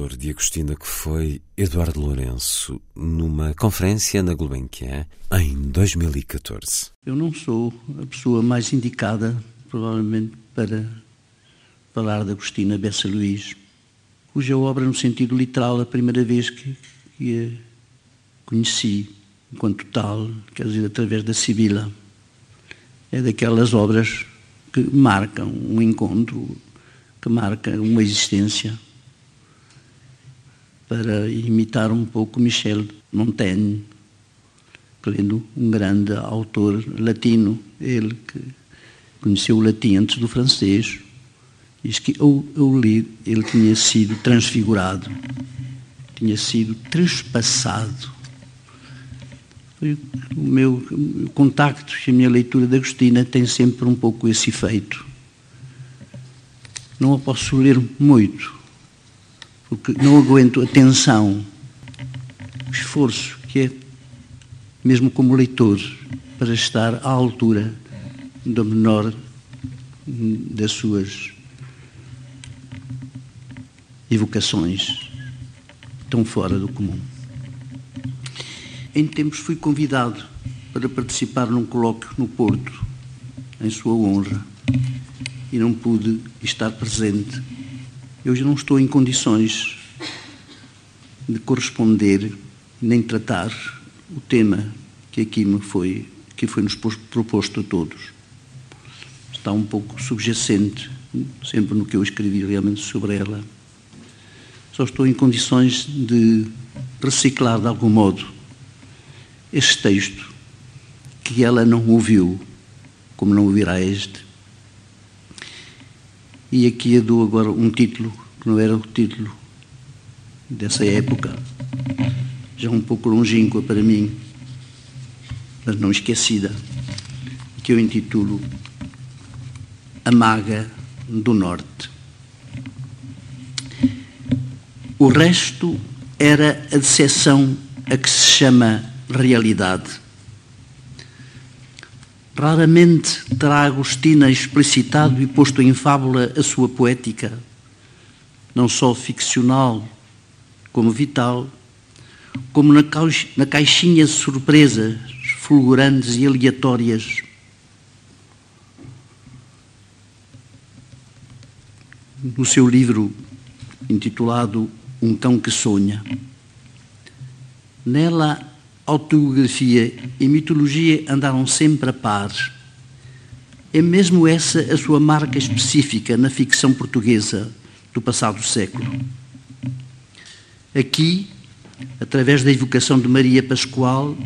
De Agostina que foi Eduardo Lourenço, numa conferência na Gulbenkian em 2014. Eu não sou a pessoa mais indicada, provavelmente, para falar de Agostina Bessa Luís, cuja obra, no sentido literal, a primeira vez que, que a conheci enquanto tal, quer dizer, através da Sibila, é daquelas obras que marcam um encontro, que marcam uma existência para imitar um pouco Michel Montaigne, lendo um grande autor latino, ele que conheceu o latim antes do francês, diz que ao, ao ler ele tinha sido transfigurado, tinha sido trespassado. O meu contacto e a minha leitura de Agostina tem sempre um pouco esse efeito. Não a posso ler muito, porque não aguento a tensão, o esforço que é, mesmo como leitor, para estar à altura do menor das suas evocações, tão fora do comum. Em tempos fui convidado para participar num colóquio no Porto, em sua honra, e não pude estar presente eu já não estou em condições de corresponder nem tratar o tema que aqui me foi que foi nos proposto a todos. Está um pouco subjacente sempre no que eu escrevi realmente sobre ela. Só estou em condições de reciclar de algum modo este texto que ela não ouviu, como não ouvirá este, e aqui eu dou agora um título que não era o título dessa época, já um pouco longínqua para mim, mas não esquecida, que eu intitulo A Maga do Norte. O resto era a decepção a que se chama realidade Raramente terá Agostina explicitado e posto em fábula a sua poética, não só ficcional como vital, como na, caixinha de surpresas fulgurantes e aleatórias. No seu livro intitulado Um Cão que Sonha, nela autobiografia e mitologia andaram sempre a par. É mesmo essa a sua marca específica na ficção portuguesa do passado século. Aqui, através da evocação de Maria Pascoal,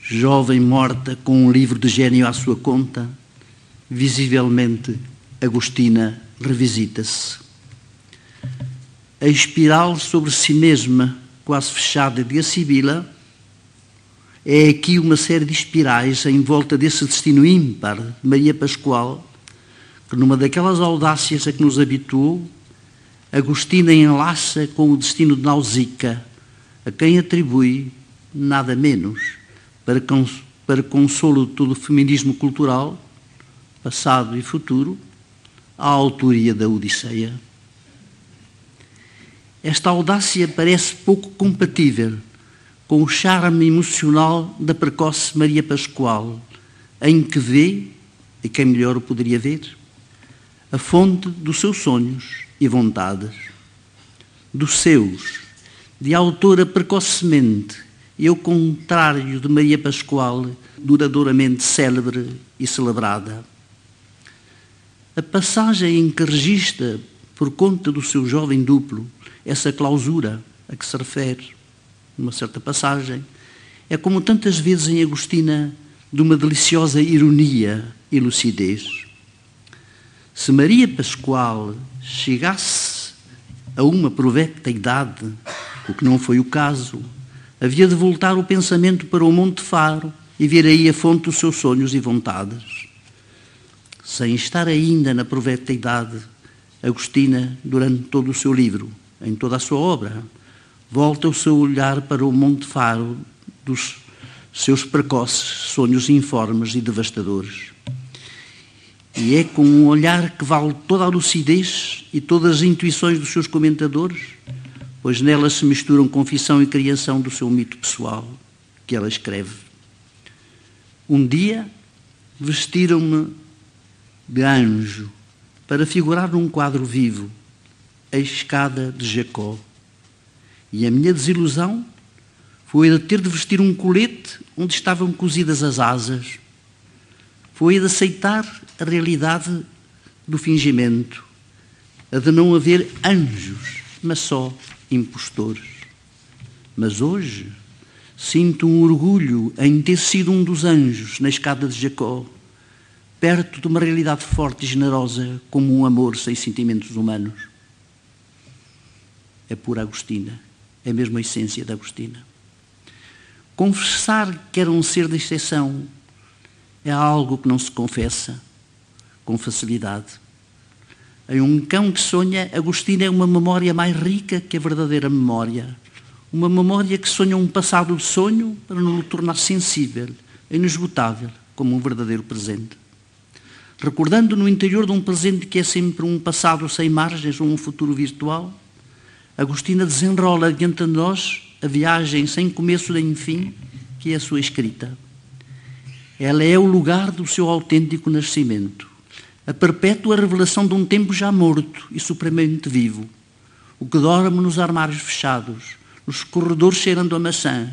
jovem morta com um livro de gênio à sua conta, visivelmente Agostina revisita-se. A espiral sobre si mesma quase fechada de Sibila, é aqui uma série de espirais em volta desse destino ímpar de Maria Pascoal, que numa daquelas audácias a que nos habituou, Agostina enlaça com o destino de Nausicaa, a quem atribui nada menos, para, cons para consolo de todo o feminismo cultural, passado e futuro, à autoria da Odisseia? Esta audácia parece pouco compatível com o charme emocional da precoce Maria Pascoal, em que vê, e quem melhor o poderia ver, a fonte dos seus sonhos e vontades, dos seus, de autora precocemente e ao contrário de Maria Pascoal, duradouramente célebre e celebrada. A passagem em que registra, por conta do seu jovem duplo, essa clausura a que se refere, numa certa passagem, é como tantas vezes em Agostina, de uma deliciosa ironia e lucidez. Se Maria Pascoal chegasse a uma provecta idade, o que não foi o caso, havia de voltar o pensamento para o Monte Faro e ver aí a fonte dos seus sonhos e vontades. Sem estar ainda na provecta idade, Agostina, durante todo o seu livro, em toda a sua obra, volta o seu olhar para o Monte Faro dos seus precoces sonhos informes e devastadores. E é com um olhar que vale toda a lucidez e todas as intuições dos seus comentadores, pois nelas se misturam confissão e criação do seu mito pessoal, que ela escreve. Um dia vestiram-me de anjo para figurar num quadro vivo a escada de Jacó. E a minha desilusão foi a de ter de vestir um colete onde estavam cozidas as asas. Foi a de aceitar a realidade do fingimento, a de não haver anjos, mas só impostores. Mas hoje sinto um orgulho em ter sido um dos anjos na escada de Jacó, perto de uma realidade forte e generosa como um amor sem sentimentos humanos é pura Agostina, é mesmo a essência da Agostina. Confessar que era um ser de exceção é algo que não se confessa com facilidade. Em um cão que sonha, Agostina é uma memória mais rica que a verdadeira memória. Uma memória que sonha um passado de sonho para não o tornar sensível, inesgotável, como um verdadeiro presente. Recordando no interior de um presente que é sempre um passado sem margens ou um futuro virtual, Agostina desenrola diante de nós a viagem sem começo nem fim, que é a sua escrita. Ela é o lugar do seu autêntico nascimento, a perpétua revelação de um tempo já morto e supremamente vivo, o que dorme nos armários fechados, nos corredores cheirando a maçã,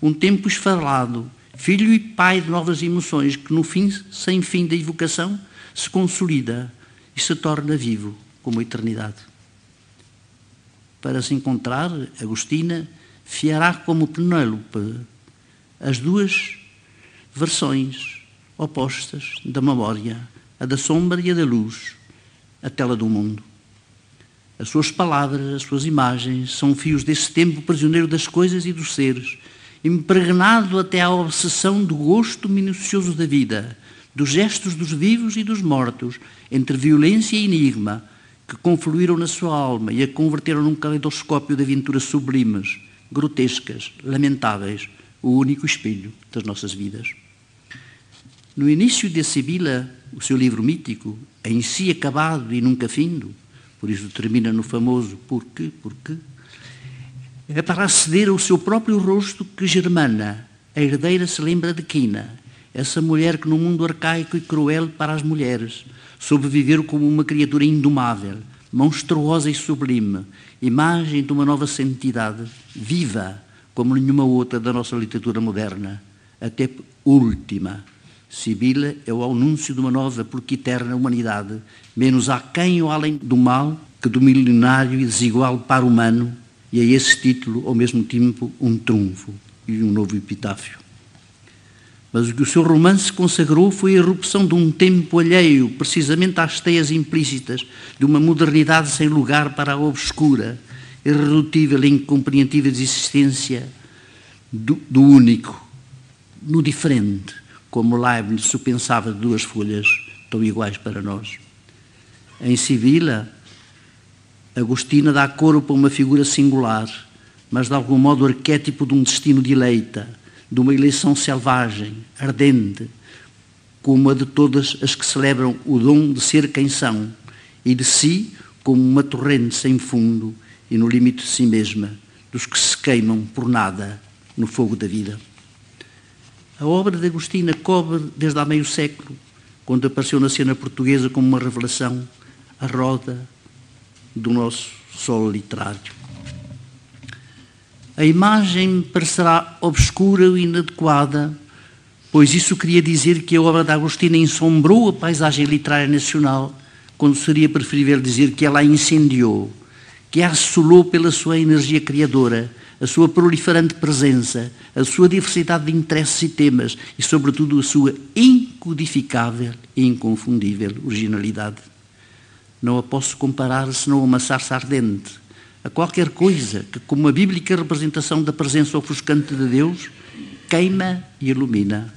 um tempo esfarelado, filho e pai de novas emoções que no fim, sem fim da evocação, se consolida e se torna vivo como a eternidade para se encontrar, Agostina fiará como Penélope as duas versões opostas da memória, a da sombra e a da luz, a tela do mundo. As suas palavras, as suas imagens são fios desse tempo prisioneiro das coisas e dos seres, impregnado até à obsessão do gosto minucioso da vida, dos gestos dos vivos e dos mortos, entre violência e enigma, que confluíram na sua alma e a converteram num caleidoscópio de aventuras sublimes, grotescas, lamentáveis, o único espelho das nossas vidas. No início de Sibila, o seu livro mítico, em si acabado e nunca findo, por isso termina no famoso porquê, porquê, é para aceder ao seu próprio rosto que Germana, a herdeira, se lembra de Quina, essa mulher que no mundo arcaico e cruel para as mulheres, soube viver como uma criatura indomável, monstruosa e sublime, imagem de uma nova santidade, viva como nenhuma outra da nossa literatura moderna, até última. Sibila é o anúncio de uma nova porque eterna humanidade, menos aquém ou além do mal que do milenário e desigual par humano, e a esse título, ao mesmo tempo, um trunfo e um novo epitáfio. Mas o que o seu romance consagrou foi a erupção de um tempo alheio, precisamente às teias implícitas de uma modernidade sem lugar para a obscura, irredutível e incompreensível existência do, do único, no diferente, como Leibniz o pensava de duas folhas tão iguais para nós. Em Sibila, Agostina dá corpo a uma figura singular, mas de algum modo arquétipo de um destino dileita, de uma eleição selvagem, ardente, como a de todas as que celebram o dom de ser quem são e de si como uma torrente sem fundo e no limite de si mesma, dos que se queimam por nada no fogo da vida. A obra de Agostina cobre desde há meio século, quando apareceu na cena portuguesa como uma revelação, a roda do nosso solo literário. A imagem parecerá obscura e inadequada, pois isso queria dizer que a obra de Agostina ensombrou a paisagem literária nacional, quando seria preferível dizer que ela a incendiou, que a assolou pela sua energia criadora, a sua proliferante presença, a sua diversidade de interesses e temas e, sobretudo, a sua incodificável e inconfundível originalidade. Não a posso comparar senão a uma sarça ardente, a qualquer coisa que, como uma bíblica representação da presença ofuscante de Deus, queima e ilumina.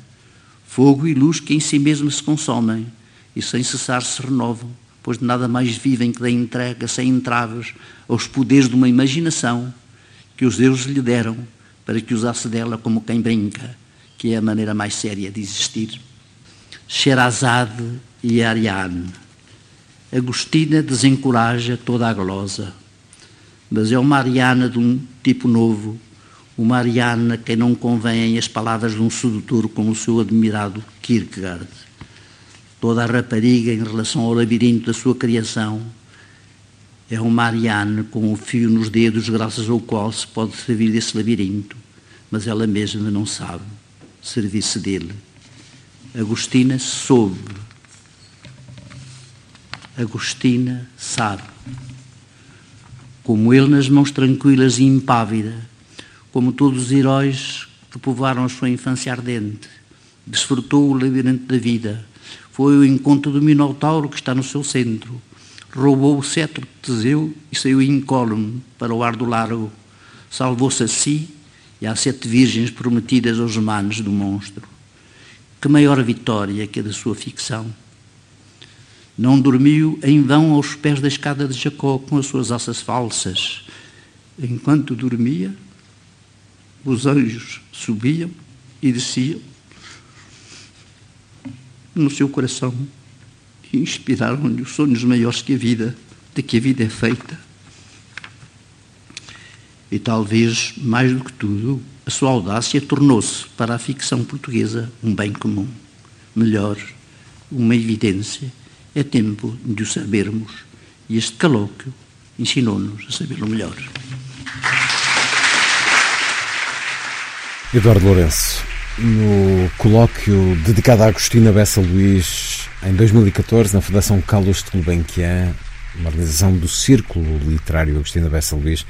Fogo e luz que em si mesmo se consomem e sem cessar se renovam, pois de nada mais vivem que da entrega sem entraves aos poderes de uma imaginação que os deuses lhe deram para que usasse dela como quem brinca, que é a maneira mais séria de existir. Sherazade e Ariane. Agostina desencoraja toda a glosa, mas é uma Ariana de um tipo novo, uma Ariana que não convém as palavras de um sedutor como o seu admirado Kierkegaard. Toda a rapariga em relação ao labirinto da sua criação é uma Ariane com um fio nos dedos, graças ao qual se pode servir desse labirinto, mas ela mesma não sabe servir-se dele. Agostina soube. Agostina sabe. Como ele nas mãos tranquilas e impávida, como todos os heróis que povoaram a sua infância ardente, desfrutou o labirinto da vida. Foi o encontro do Minotauro que está no seu centro roubou o cetro de Teseu e saiu incólume para o ar do largo. Salvou-se a si e às sete virgens prometidas aos manos do monstro. Que maior vitória que a da sua ficção! Não dormiu em vão aos pés da escada de Jacó com as suas alças falsas. Enquanto dormia, os anjos subiam e desciam no seu coração e inspiraram-lhe os sonhos maiores que a vida, de que a vida é feita. E talvez, mais do que tudo, a sua audácia tornou-se para a ficção portuguesa um bem comum. Melhor, uma evidência. É tempo de o sabermos e este colóquio ensinou-nos a sabê-lo melhor. Eduardo Lourenço, no colóquio dedicado a Agostina Bessa Luís em 2014, na Fundação Carlos de Gulbenkian, uma organização do Círculo Literário Agostina Bessa Luís,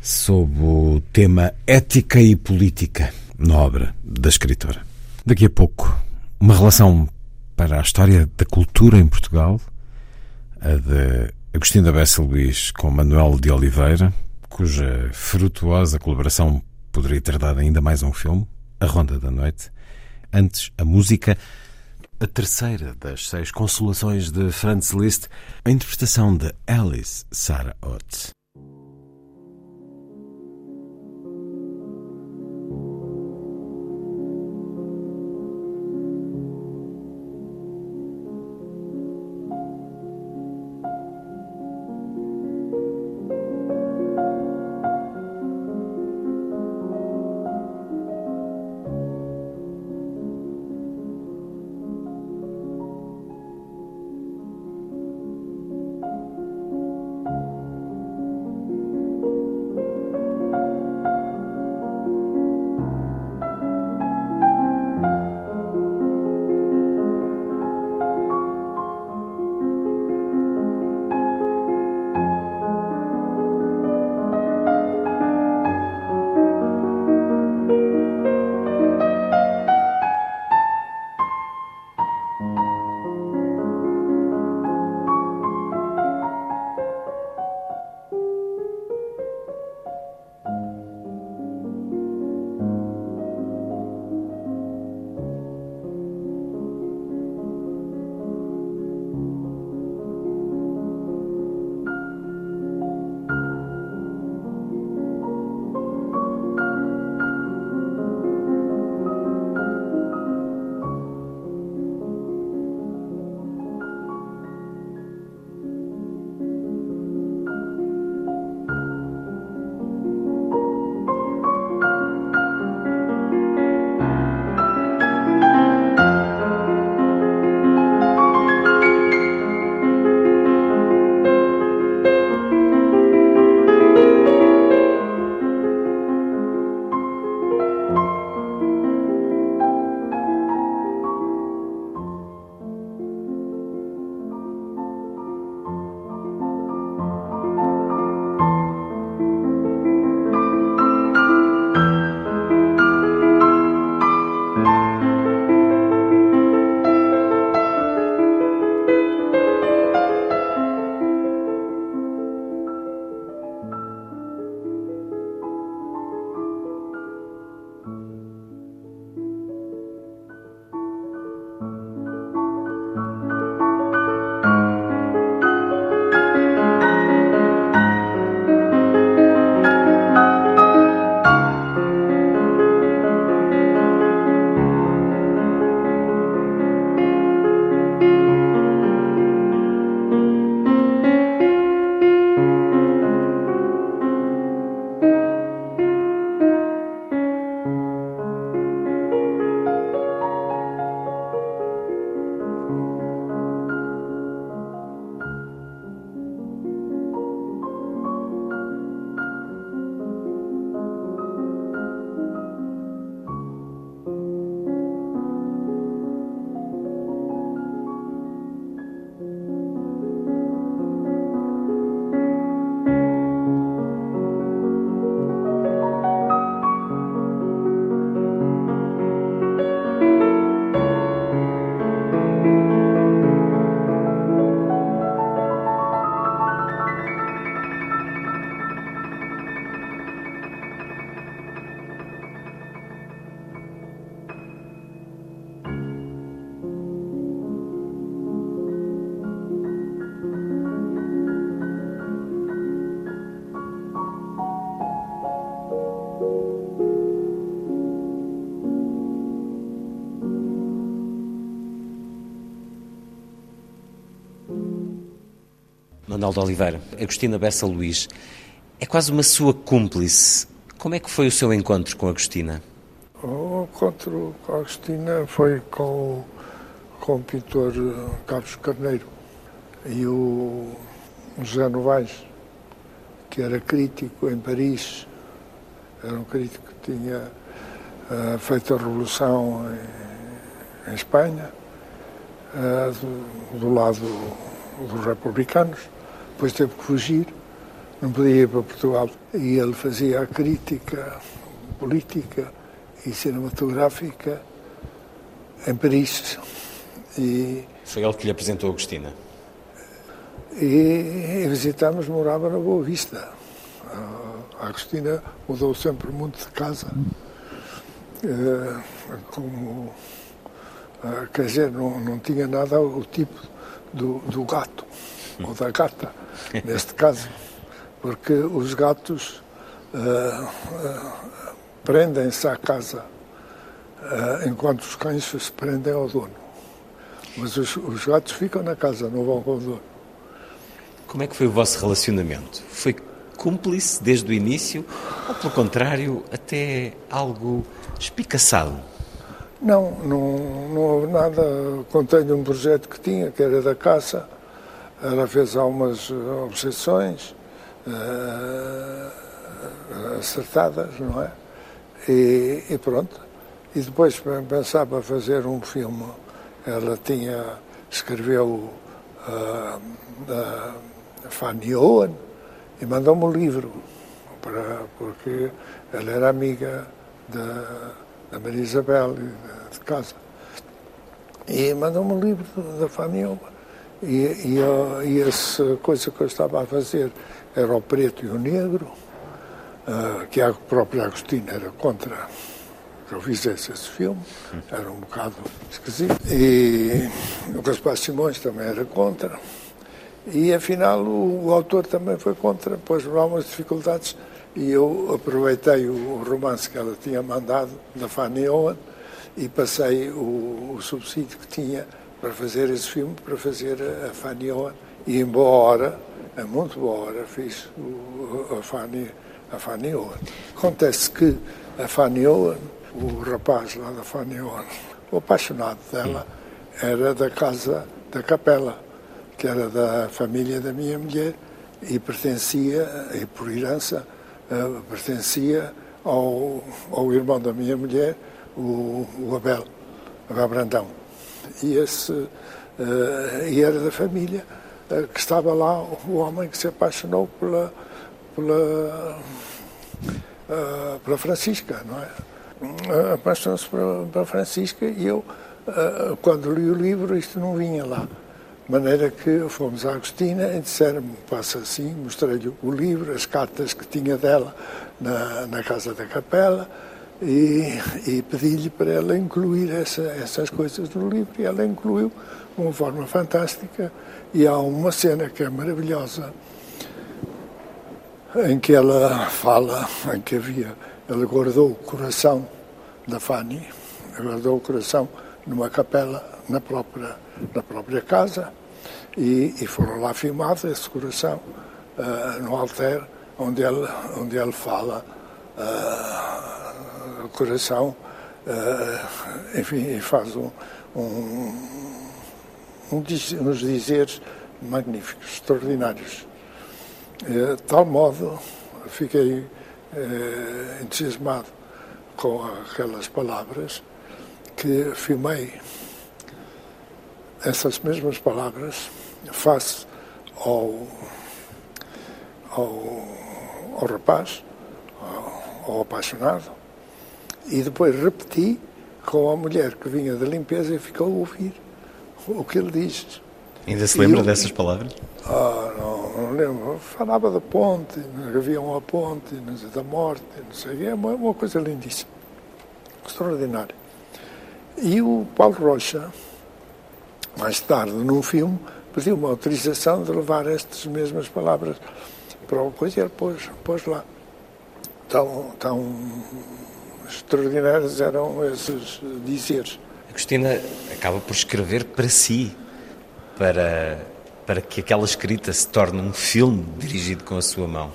sob o tema Ética e Política, na obra da escritora. Daqui a pouco, uma relação para a história da cultura em Portugal, a de Agostina Bessa Luís com Manuel de Oliveira, cuja frutuosa colaboração poderia ter dado ainda mais um filme, A Ronda da Noite. Antes, a música a terceira das seis consolações de Franz Liszt, a interpretação de Alice Sarah Ott. Manuel de Oliveira, Agostina Bessa Luís, é quase uma sua cúmplice. Como é que foi o seu encontro com Agostina? O encontro com Agostina foi com, com o pintor Carlos Carneiro e o José Novaes, que era crítico em Paris. Era um crítico que tinha uh, feito a Revolução em, em Espanha, uh, do, do, lado dos republicanos. Depois teve que fugir, não podia ir para Portugal. E ele fazia a crítica política e cinematográfica em Paris. E, Foi ele que lhe apresentou a Agostina? E, e visitámos, morava na Boa Vista. A Agostina mudou sempre muito de casa. Eh, como, eh, quer dizer, não, não tinha nada o tipo do, do gato, ou da gata, neste caso. Porque os gatos uh, uh, prendem-se à casa, uh, enquanto os cães se prendem ao dono. Mas os, os gatos ficam na casa, não vão com o dono. Como é que foi o vosso relacionamento? Foi cúmplice desde o início ou, pelo contrário, até algo espicaçado? Não, não, não houve nada. Contei um projeto que tinha, que era da caça. Ela fez algumas objeções uh, acertadas, não é? E, e, pronto. E depois pensava fazer um filme. Ela tinha, escreveu uh, uh, Fanny Owen e mandou-me um livro, para, porque ela era amiga da, da Maria Isabel de casa. E mandou-me um livro da Fanny Owen. E, e, e essa coisa que eu estava a fazer era o preto e o negro, uh, que a própria Agostina era contra que eu fizesse esse filme, era um bocado esquisito. E o Gaspar Simões também era contra. E afinal o, o autor também foi contra, pôs algumas dificuldades e eu aproveitei o, romance que ela tinha mandado, da Fanny Owen, e passei o, o, subsídio que tinha para fazer esse filme, para fazer a, a Fanny Owen. E em boa hora, em muito boa hora, fiz o, a, Fanny, a Fanny Owen. Acontece que a Fanny Owen, o rapaz lá da Fanny Owen, o apaixonado dela, era da casa da capela que era da família da minha mulher e pertencia, e por herança, uh, pertencia ao, ao irmão da minha mulher, o, o Abel, Abel Brandão. E esse uh, e era da família uh, que estava lá o homem que se apaixonou pela pela, pela Francisca, não é? Apaixonou-se pela, pela Francisca e eu, quando li o livro, isto não vinha lá. De maneira que fomos à Agostina e disseram-me, passa assim, mostrei-lhe o livro, as cartas que tinha dela na, na Casa da Capela e, e pedi-lhe para ela incluir essa, essas coisas no livro e ela incluiu de uma forma fantástica. E há uma cena que é maravilhosa em que ela fala, em que havia, ela guardou o coração da Fanny, guardou o coração numa capela na própria, na própria casa e, e foram lá filmados esse coração uh, no alter, onde ele, onde ele fala uh, o coração, uh, enfim, e faz um, um, um, uns dizeres magníficos, extraordinários. De tal modo, fiquei entusiasmado com aquelas palavras que filmei essas mesmas palavras face ao, ao, ao rapaz, ao, ao apaixonado, e depois repeti com a mulher que vinha da limpeza e ficou a ouvir o que ele diz. Ainda se lembra eu, dessas palavras? Ah, não, não lembro. Falava da ponte, havia uma ponte, da morte, não sei. É uma, uma coisa lindíssima, extraordinária. E o Paulo Rocha, mais tarde, num filme, pediu uma autorização de levar estas mesmas palavras para o coisa e ele pôs, pôs lá. Tão, tão extraordinários eram esses dizeres. A Cristina acaba por escrever para si, para, para que aquela escrita se torne um filme dirigido com a sua mão.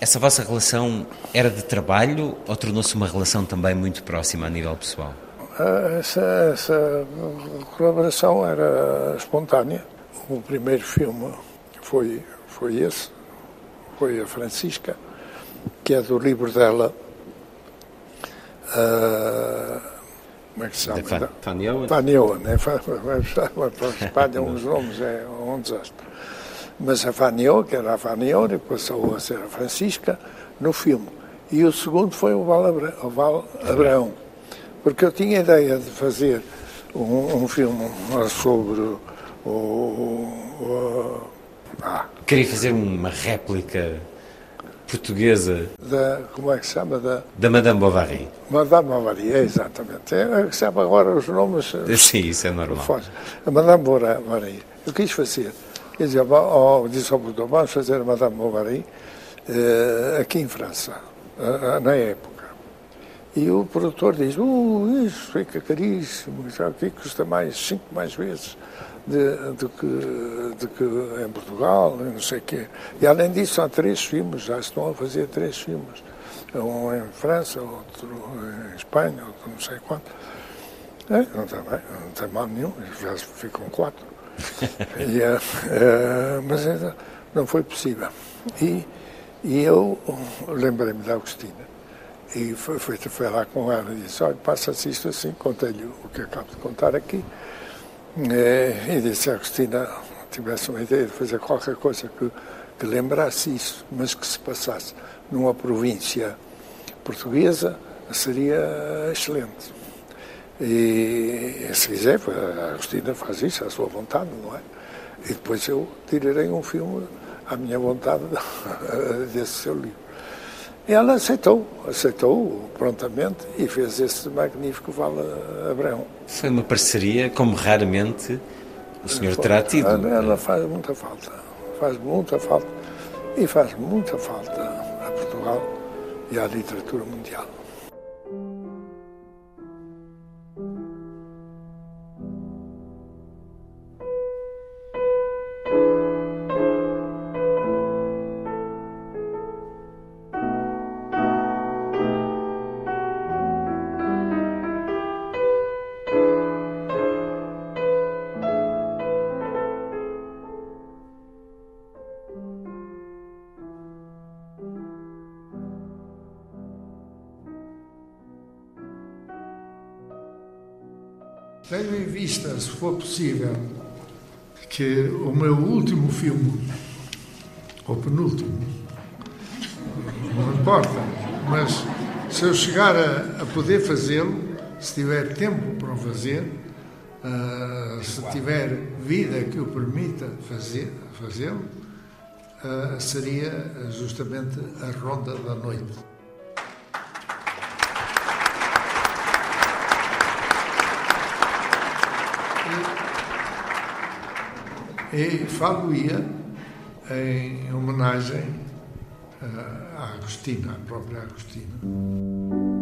Essa vossa relação era de trabalho ou tornou-se uma relação também muito próxima a nível pessoal? Essa, essa colaboração era espontânea. O primeiro filme foi, foi esse, foi a Francisca, que é do livro dela. Uh, como é que se chama? Fanioa? Fanioa, né? Para Espanha, os nomes é um desastre. Mas a Fanioa, que era a Fanioa, passou a ser a Francisca no filme. E o segundo foi o Val, Abra, o Val Abraão. Porque eu tinha a ideia de fazer um, um filme sobre o. o, o ah. Queria fazer uma réplica portuguesa. Da, como é que se chama? Da, da Madame Bovary. Madame Bovary, é, exatamente. É, sabe agora os nomes. Sim, isso é normal. A Madame Bovary. Eu quis fazer. Quer dizer, oh, disse ao produtor, vamos fazer a Madame Bovary eh, aqui em França, eh, na época. E o produtor diz, uh, isso fica caríssimo, já aqui custa mais, cinco mais vezes de, que, de que em Portugal, não sei o quê. E além disso, há três filmes, já estão a fazer três filmes. Um em França, outro em Espanha, outro não sei quanto. É, não, tem, não tem mal nenhum, já ficam quatro. e, uh, uh, mas não foi possível. E, e eu lembrei-me da Agostina. E foi, foi, foi lá com ela e disse, olha, passa-se isto assim, contei-lhe o que acabo de contar aqui. É, e disse a Agostina tivesse uma ideia de fazer qualquer coisa que, que lembrasse isso, mas que se passasse numa província portuguesa, seria excelente. E se quiser, a Agostina faz isso à sua vontade, não é? E depois eu tirarei um filme à minha vontade desse seu livro. E ela aceitou, aceitou prontamente e fez esse magnífico Vale Abraão. Foi uma parceria como raramente o senhor terá tido. Ela faz muita falta, faz muita falta e faz muita falta a Portugal e à literatura mundial. Se for possível, que o meu último filme, ou penúltimo, não importa, mas se eu chegar a, a poder fazê-lo, se tiver tempo para o fazer, uh, se tiver vida que o permita fazer, fazê-lo, uh, seria justamente a Ronda da Noite. E falo-ia em homenagem à Agostina, à própria Agostina.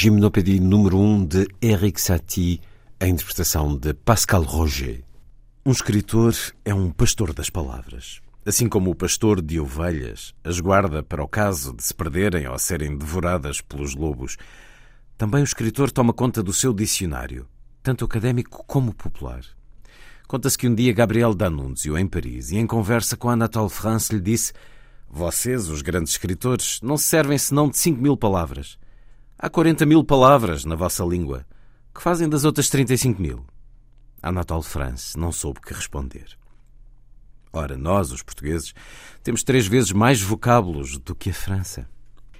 Gimnopédie número 1 um de Eric Satie, a interpretação de Pascal Roger. Um escritor é um pastor das palavras. Assim como o pastor de ovelhas as guarda para o caso de se perderem ou serem devoradas pelos lobos, também o escritor toma conta do seu dicionário, tanto académico como popular. Conta-se que um dia Gabriel D'Annunzio, em Paris, e em conversa com Anatole France, lhe disse: Vocês, os grandes escritores, não se servem senão de cinco mil palavras. Há 40 mil palavras na vossa língua. Que fazem das outras 35 mil? Anatole France não soube que responder. Ora, nós, os portugueses, temos três vezes mais vocábulos do que a França.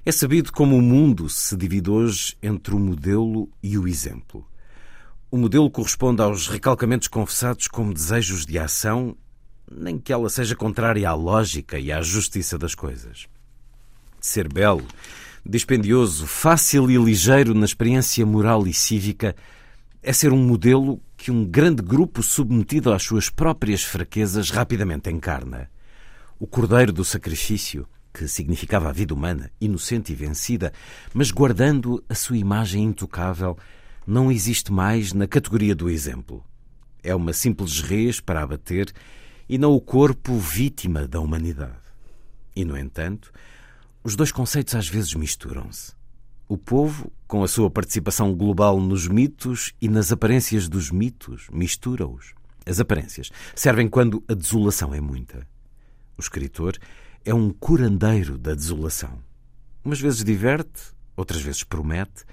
É sabido como o mundo se divide hoje entre o modelo e o exemplo. O modelo corresponde aos recalcamentos confessados como desejos de ação, nem que ela seja contrária à lógica e à justiça das coisas. Ser belo dispendioso, fácil e ligeiro na experiência moral e cívica, é ser um modelo que um grande grupo submetido às suas próprias fraquezas rapidamente encarna. O cordeiro do sacrifício, que significava a vida humana, inocente e vencida, mas guardando a sua imagem intocável, não existe mais na categoria do exemplo. É uma simples res para abater e não o corpo vítima da humanidade. E, no entanto, os dois conceitos às vezes misturam-se. O povo, com a sua participação global nos mitos e nas aparências dos mitos, mistura-os. As aparências servem quando a desolação é muita. O escritor é um curandeiro da desolação. Umas vezes diverte, outras vezes promete,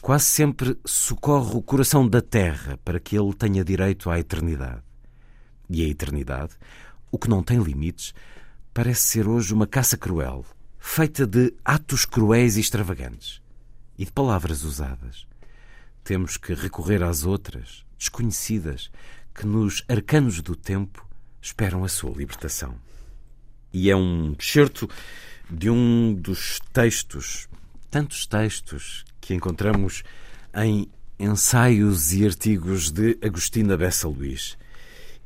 quase sempre socorre o coração da terra para que ele tenha direito à eternidade. E a eternidade, o que não tem limites, parece ser hoje uma caça cruel, feita de atos cruéis e extravagantes e de palavras usadas. Temos que recorrer às outras, desconhecidas, que nos arcanos do tempo esperam a sua libertação. E é um excerto de um dos textos, tantos textos, que encontramos em ensaios e artigos de Agostina Bessa Luís.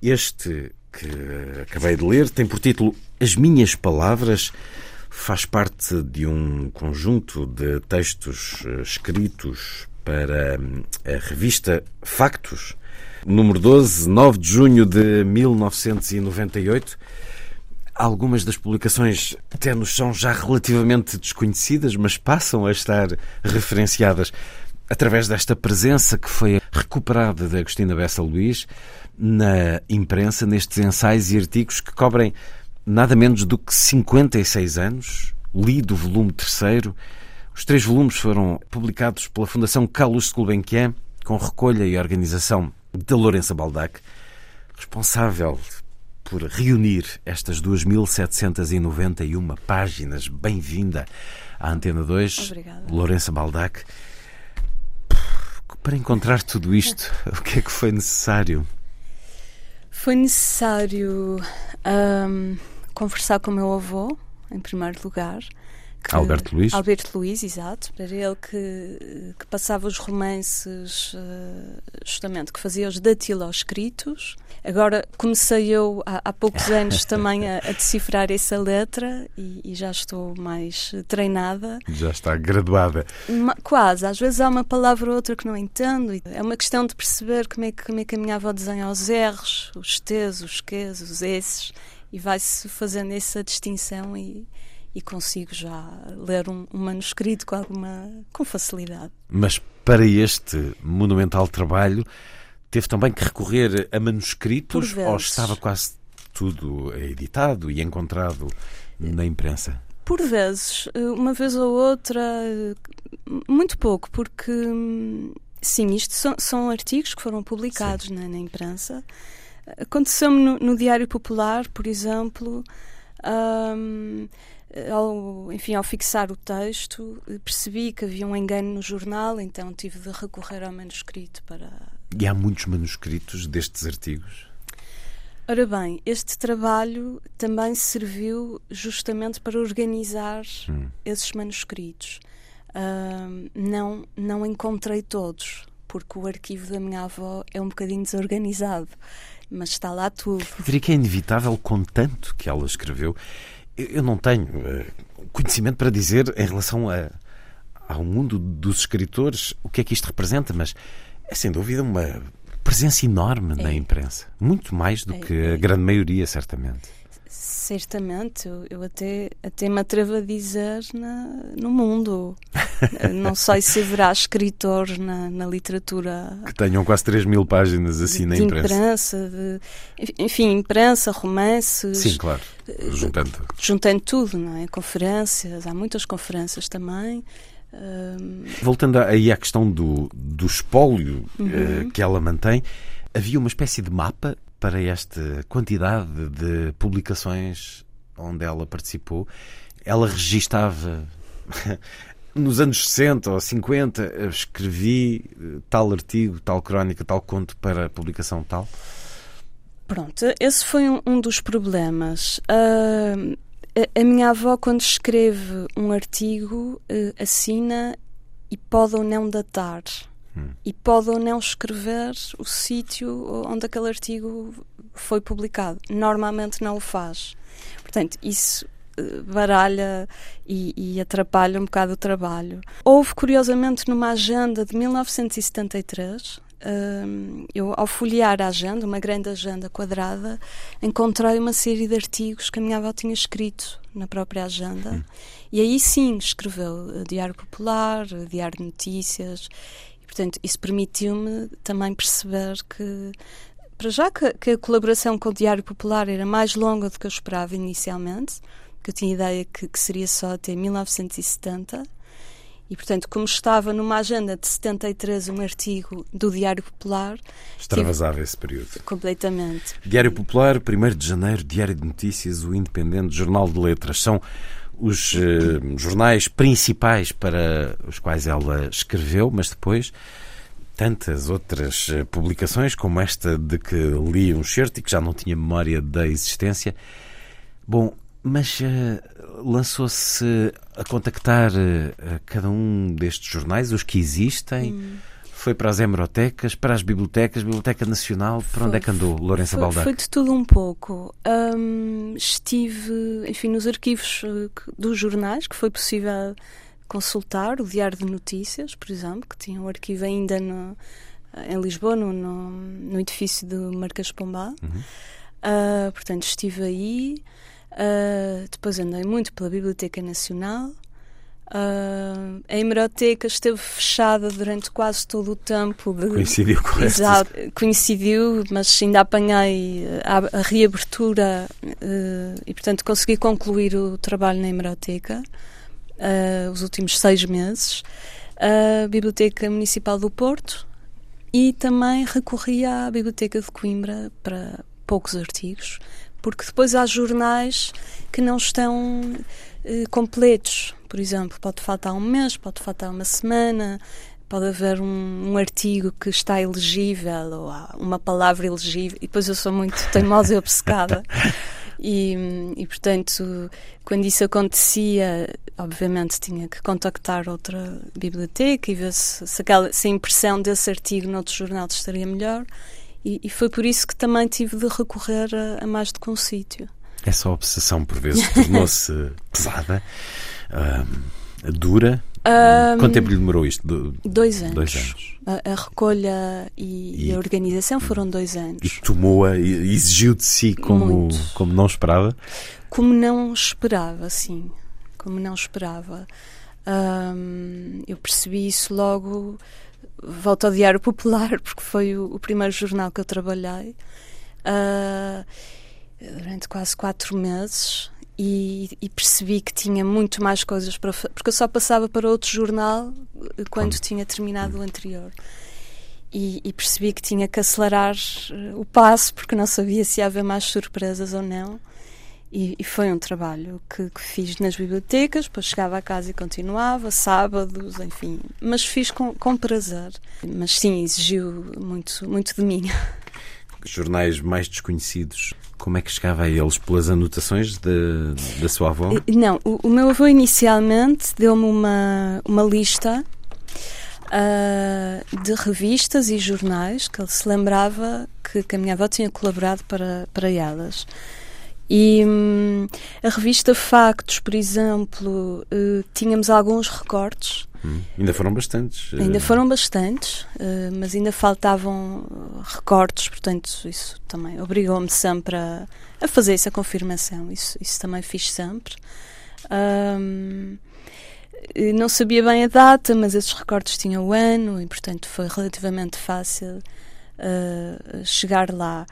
Este que acabei de ler tem por título As Minhas Palavras faz parte de um conjunto de textos eh, escritos para hum, a revista Factos, número 12, 9 de junho de 1998. Algumas das publicações até nos são já relativamente desconhecidas, mas passam a estar referenciadas através desta presença que foi recuperada de Agostina Bessa Luís na imprensa, nestes ensaios e artigos que cobrem nada menos do que 56 anos, lido o volume terceiro. Os três volumes foram publicados pela Fundação Carlos Gulbenkian, com recolha e organização de Lourença Baldac, responsável por reunir estas 2.791 páginas. Bem-vinda à Antena 2, Obrigada. Lourença Baldac. Para encontrar tudo isto, o que é que foi necessário? Foi necessário um, conversar com o meu avô, em primeiro lugar. Que, Alberto Luiz? Alberto Luiz, exato. Era ele que, que passava os romances, justamente, que fazia os datiloscritos. Agora comecei eu há, há poucos anos também a, a, decifrar essa letra e, e, já estou mais treinada. Já está graduada. Ma, quase. Às vezes há uma palavra ou outra que não entendo. É uma questão de perceber como é que, como é que a minha avó desenha os R's, os T's, os Q's, os S's e vai-se fazendo essa distinção e, e consigo já ler um, um, manuscrito com alguma com facilidade. Mas para este monumental trabalho teve também que recorrer a manuscritos ou estava quase tudo editado e encontrado na imprensa? Por vezes, uma vez ou outra, muito pouco, porque sim, isto são, são artigos que foram publicados na, na imprensa Aconteceu-me no, no, Diário Popular, por exemplo, um, ao, enfim, ao fixar o texto, percebi que havia um engano no jornal, então tive de recorrer ao manuscrito para. E há muitos manuscritos destes artigos? Ora bem, este trabalho também serviu justamente para organizar hum. esses manuscritos. Uh, não, não encontrei todos, porque o arquivo da minha avó é um bocadinho desorganizado mas está lá tudo. Eu diria que é inevitável, com tanto que ela escreveu. Eu não tenho uh, conhecimento para dizer em relação a, ao mundo dos escritores o que é que isto representa, mas é sem dúvida uma presença enorme é. na imprensa. Muito mais do é. que a grande maioria, certamente. Certamente, eu, até, até me atrevo a dizer na, no mundo. Não sei se haverá escritores na, na literatura. Que tenham quase 3 mil páginas assim na imprensa. imprensa de, enfim, imprensa, romances. Sim, claro. Juntando. Juntando tudo, não é? Conferências, há muitas conferências também. Voltando aí à questão do, do espólio uhum. uh, que ela mantém, havia uma espécie de mapa para esta quantidade de publicações onde ela participou. Ela registava nos anos 60 ou 50 escrevi eh, tal artigo, tal crónica, tal conto para publicação tal? Pronto, esse foi um, um dos problemas. Uh, a, a, minha avó, quando escreve um artigo, uh, assina e pode ou não datar. Hum. E pode ou não escrever o sítio onde aquele artigo foi publicado. Normalmente não o faz. Portanto, isso eh, baralha e, e, atrapalha um bocado o trabalho. Houve, curiosamente, numa agenda de 1973, um, eu, ao folhear a agenda, uma grande agenda quadrada, encontrei uma série de artigos que a minha avó tinha escrito na própria agenda. Hum. E aí sim escreveu Diário Popular, Diário de Notícias, Portanto, isso permitiu-me também perceber que, para já que, que, a colaboração com o Diário Popular era mais longa do que eu esperava inicialmente, que eu tinha ideia que, que seria só até 1970. E, portanto, como estava numa agenda de 73 um artigo do Diário Popular... Extravasava tive... esse período. Completamente. Diário Popular, 1 de janeiro, Diário de Notícias, o Independente, Jornal de Letras. São os eh, jornais principais para os quais ela escreveu, mas depois tantas outras eh, publicações, como esta de que li um certo e que já não tinha memória da existência. Bom, mas uh, lançou-se a contactar uh, cada um destes jornais, os que existem. Hum foi para as hemerotecas, para as bibliotecas, Biblioteca Nacional, para foi, onde é que andou Lourença Baldac? Foi de tudo um pouco. Estive, enfim, nos arquivos eh, dos jornais, que foi possível consultar, o Diário de Notícias, por exemplo, que tinha um arquivo ainda no, em Lisboa, no, no, no edifício de Pombal. Uhum. Uh, portanto, estive aí. Uh, depois andei muito pela Biblioteca Nacional. Uh, a hemeroteca esteve fechada durante quase todo o tempo. De... Coincidiu com Exato, coincidiu, mas ainda apanhei a, a reabertura uh, e, portanto, consegui concluir o trabalho na hemeroteca uh, os últimos seis meses. A Biblioteca Municipal do Porto e também recorri à Biblioteca de Coimbra para poucos artigos, porque depois há jornais que não estão completos por exemplo, pode faltar um mês, pode faltar uma semana, Pode haver um, um, artigo que está elegível ou uma palavra elegível, e depois eu sou muito teimosa e obcecada. E, e, portanto, quando isso acontecia, obviamente tinha que contactar outra biblioteca e ver se, se, aquela, se a impressão desse artigo noutro jornal estaria melhor. E, e, foi por isso que também tive de recorrer a, a mais do que um sítio. Essa obsessão, por vezes, tornou-se pesada, uh, dura. Um, Quanto tempo lhe demorou isto? dois anos. Dois anos. A, a recolha e, e, a organização foram dois anos. E tomou-a e exigiu de si como, como não esperava? Como não esperava, sim. Como não esperava. Um, eu percebi isso logo. Volto ao Diário Popular, porque foi o, o primeiro jornal que eu trabalhei. Uh, durante quase quatro meses e, e, percebi que tinha muito mais coisas para porque eu só passava para outro jornal eh, quando tinha terminado o anterior. E, e, percebi que tinha que acelerar eh, o passo porque não sabia se ia haver mais surpresas ou não. E, e foi um trabalho que, que, fiz nas bibliotecas depois chegava a casa e continuava sábados enfim. Mas fiz com, com prazer. Mas sim exigiu muito muito de mim jornais mais desconhecidos, como é que chegava a eles? Pelas anotações da sua avó? Não, o, o meu avô inicialmente deu-me uma, uma lista uh, de revistas e jornais que ele se lembrava que, que a minha avó tinha colaborado para, para elas. E hum, a revista Factos, por exemplo, uh, tínhamos alguns recortes Hum. Ainda foram bastantes. Ainda eh, foram bastantes, uh, mas ainda faltavam recortes, portanto, isso também obrigou-me sempre a, a, fazer essa confirmação. Isso, isso também fiz sempre. Um, não sabia bem a data, mas esses recortes tinham o ano e, portanto, foi relativamente fácil uh, chegar lá.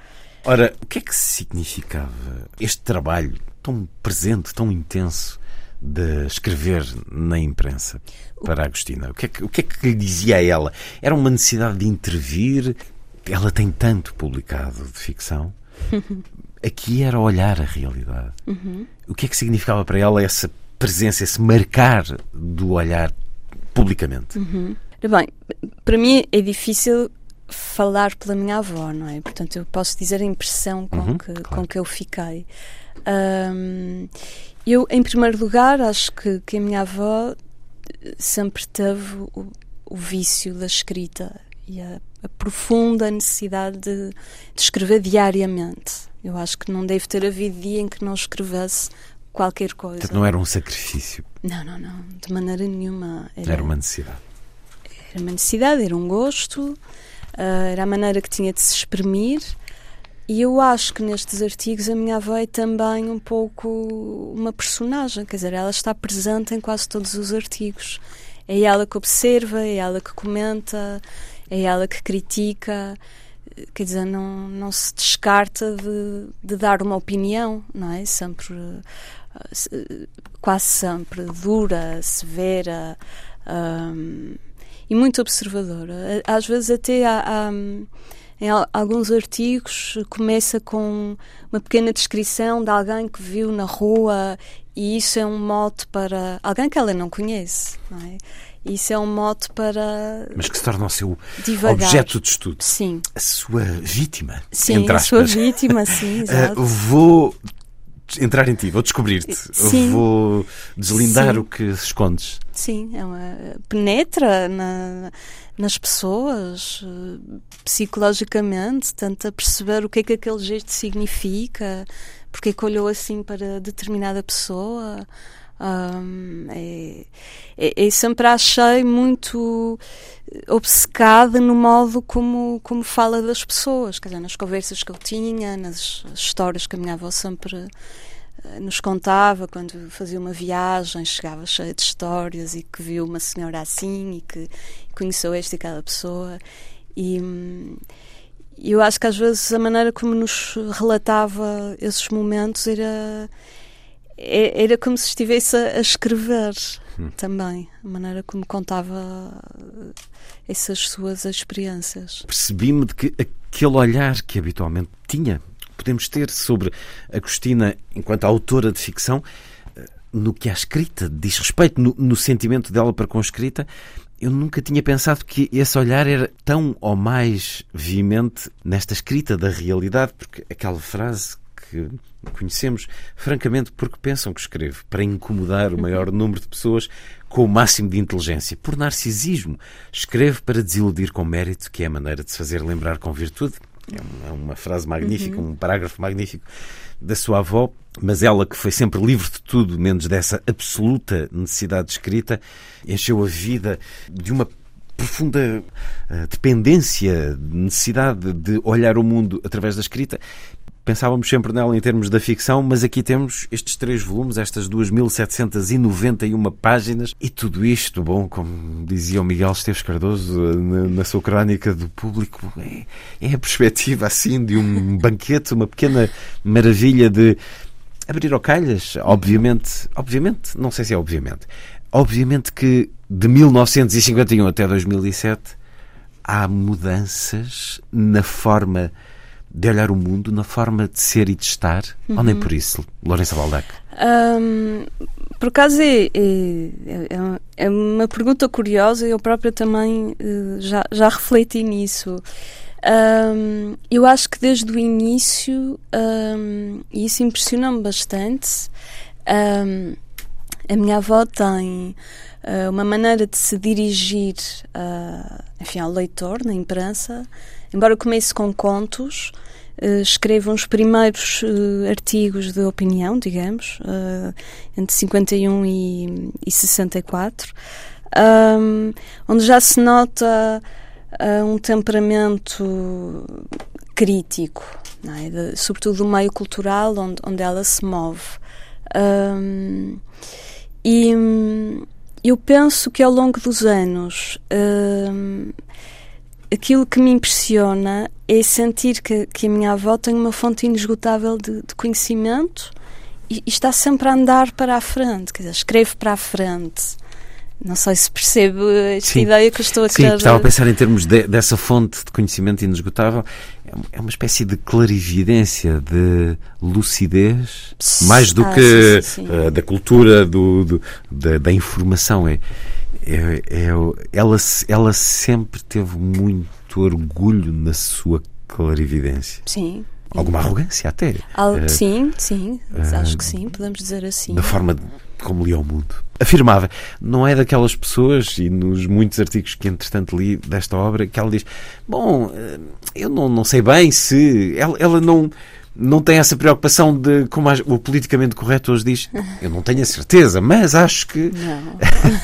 Ora, o que é que significava este trabalho tão presente, tão intenso de escrever na imprensa para a Agostina? O que, é que, o que é que lhe dizia a ela? Era uma necessidade de intervir? Ela tem tanto publicado de ficção. Aqui era olhar a realidade. Uhum. O que é que significava para ela essa presença, esse marcar do olhar publicamente? Uhum. Bem, para mim é difícil falar pela minha avó, não é? Portanto, eu posso dizer a impressão com, uhum, que, claro. com que eu fiquei. Um, eu, em primeiro lugar, acho que, que a minha avó sempre teve o, o vício da escrita e a, a profunda necessidade de, de, escrever diariamente. Eu acho que não deve ter havido dia em que não escrevesse qualquer coisa. Portanto, não era um sacrifício. Não, não, não, de maneira nenhuma. Era, era uma necessidade. Era uma necessidade, era um gosto, era a maneira que tinha de se exprimir e eu acho que nestes artigos a minha avó é também um pouco uma personagem, quer dizer, ela está presente em quase todos os artigos. É ela que observa, é ela que comenta, é ela que critica, quer dizer, não, não se descarta de, de dar uma opinião, não é? Sempre, quase sempre, dura, severa um, e muito observadora. Às vezes até há, há em alguns artigos começa com uma pequena descrição de alguém que viu na rua e isso é um mote para alguém que ela não conhece, não é? Isso é um mote para. Mas que se torna o seu divagar. objeto de estudo. Sim. A sua vítima. Sim, a sua vítima, sim. Exato. Uh, vou entrar em ti, vou descobrir-te. Vou deslindar Sim. o que escondes. Sim, é uma, penetra na, nas pessoas psicologicamente, tenta perceber o que é que aquele gesto significa, porque é que olhou assim para determinada pessoa. Um, é, é, é, sempre achei muito obcecada no modo como, como fala das pessoas, quer dizer, nas conversas que eu tinha, nas histórias que a minha avó sempre eh, nos contava quando fazia uma viagem, chegava cheia de histórias e que viu uma senhora assim e que conheceu esta e aquela pessoa. E eu acho que às vezes a maneira como nos relatava esses momentos era é, era como se estivesse a escrever hum. também, a maneira como contava essas suas experiências. Percebi-me de que aquele olhar que habitualmente tinha, podemos ter sobre Agostina enquanto autora de ficção, no que a escrita diz respeito, no, no sentimento dela para com a escrita, eu nunca tinha pensado que esse olhar era tão ou mais veemente nesta escrita da realidade, porque aquela frase que conhecemos, francamente, porque pensam que escrevo para incomodar o maior número de pessoas com o máximo de inteligência. Por narcisismo, escrevo para desiludir com mérito, que é a maneira de se fazer lembrar com virtude. É uma, frase magnífica, uhum. um parágrafo magnífico da sua avó, mas ela que foi sempre livre de tudo, menos dessa absoluta necessidade de escrita, encheu a vida de uma profunda uh, dependência, necessidade de olhar o mundo através da escrita pensávamos sempre nela em termos da ficção, mas aqui temos estes três volumes, estas 2.791 páginas, e tudo isto, bom, como dizia o Miguel Esteves Cardoso na, na sua crónica do público, é, é a perspectiva assim de um banquete, uma pequena maravilha de abrir calhas, obviamente, obviamente, não sei se é obviamente, obviamente que de 1951 até 2007 há mudanças na forma de olhar o mundo, na forma de ser e de estar? Uhum. Ou nem por isso, Lourenço Baldac? Um, por acaso é, é, é, é, uma pergunta curiosa eu própria também uh, já, já refleti nisso. Um, eu acho que desde o início, um, e isso impressiona-me bastante, a minha avó tem uh, uma maneira de se dirigir uh, enfim, ao leitor na imprensa embora comece com contos, escrevo uns primeiros uh, artigos de opinião, digamos, uh, entre 51 e, e 64, um, onde já se nota um temperamento crítico, é? de, sobretudo do meio cultural onde, onde ela se move. Um, e eu penso que ao longo dos anos aquilo que me impressiona é sentir que, que a minha avó tem uma fonte inesgotável de, de conhecimento e, e, está sempre a andar para a frente, quer dizer, escreve para a frente. Não sei se percebe esta Sim. ideia que eu estou a Sim, querer... estava a pensar em termos de, dessa fonte de conhecimento inesgotável. É uma espécie de clarividência, de lucidez, mais do ah, que sim, sim, sim. Uh, da cultura, do, do da, da, informação. É, é, é, ela, ela sempre teve muito orgulho na sua clarividência. Sim. Alguma arrogância até. Al uh, sim, sim, uh, acho que sim, podemos dizer assim. Da forma de, como lia o mundo. Afirmava, não é daquelas pessoas, e nos muitos artigos que entretanto li desta obra, que ela diz: Bom, eh, eu não, não sei bem se. Ela, ela não não tem essa preocupação de, como o politicamente correto hoje diz, eu não tenho a certeza, mas acho que. Não.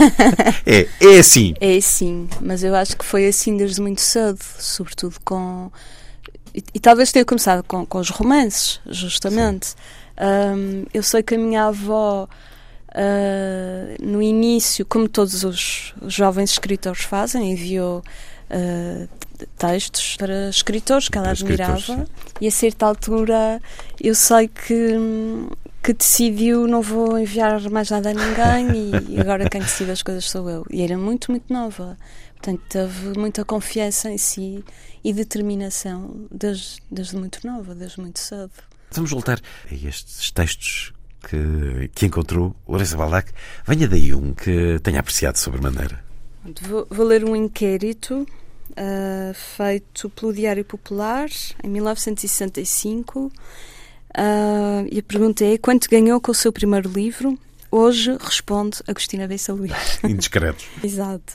é, é assim. É assim, mas eu acho que foi assim desde muito cedo, sobretudo com. E, e talvez tenha começado com, com os romances, justamente. Um, eu sei que a minha avó. Uh, no início, como todos os, os jovens escritores fazem, enviou uh, textos para escritores que ela admirava. e a certa altura eu sei que que decidiu não vou enviar mais nada a ninguém e, agora quem decide as coisas sou eu. E era muito muito nova. Portanto teve muita confiança em si e determinação desde, desde muito nova desde muito cedo. Vamos voltar a estes textos que, que encontrou Lourenço Baldac. Venha daí um que tenha apreciado sobremaneira vou, vou ler um inquérito uh, feito pelo Diário Popular em 1965. Uh, ah, e a pergunta é: quanto ganhou com o seu primeiro livro? Hoje responde Agostina Bessa Luís. Indiscreto. Exato.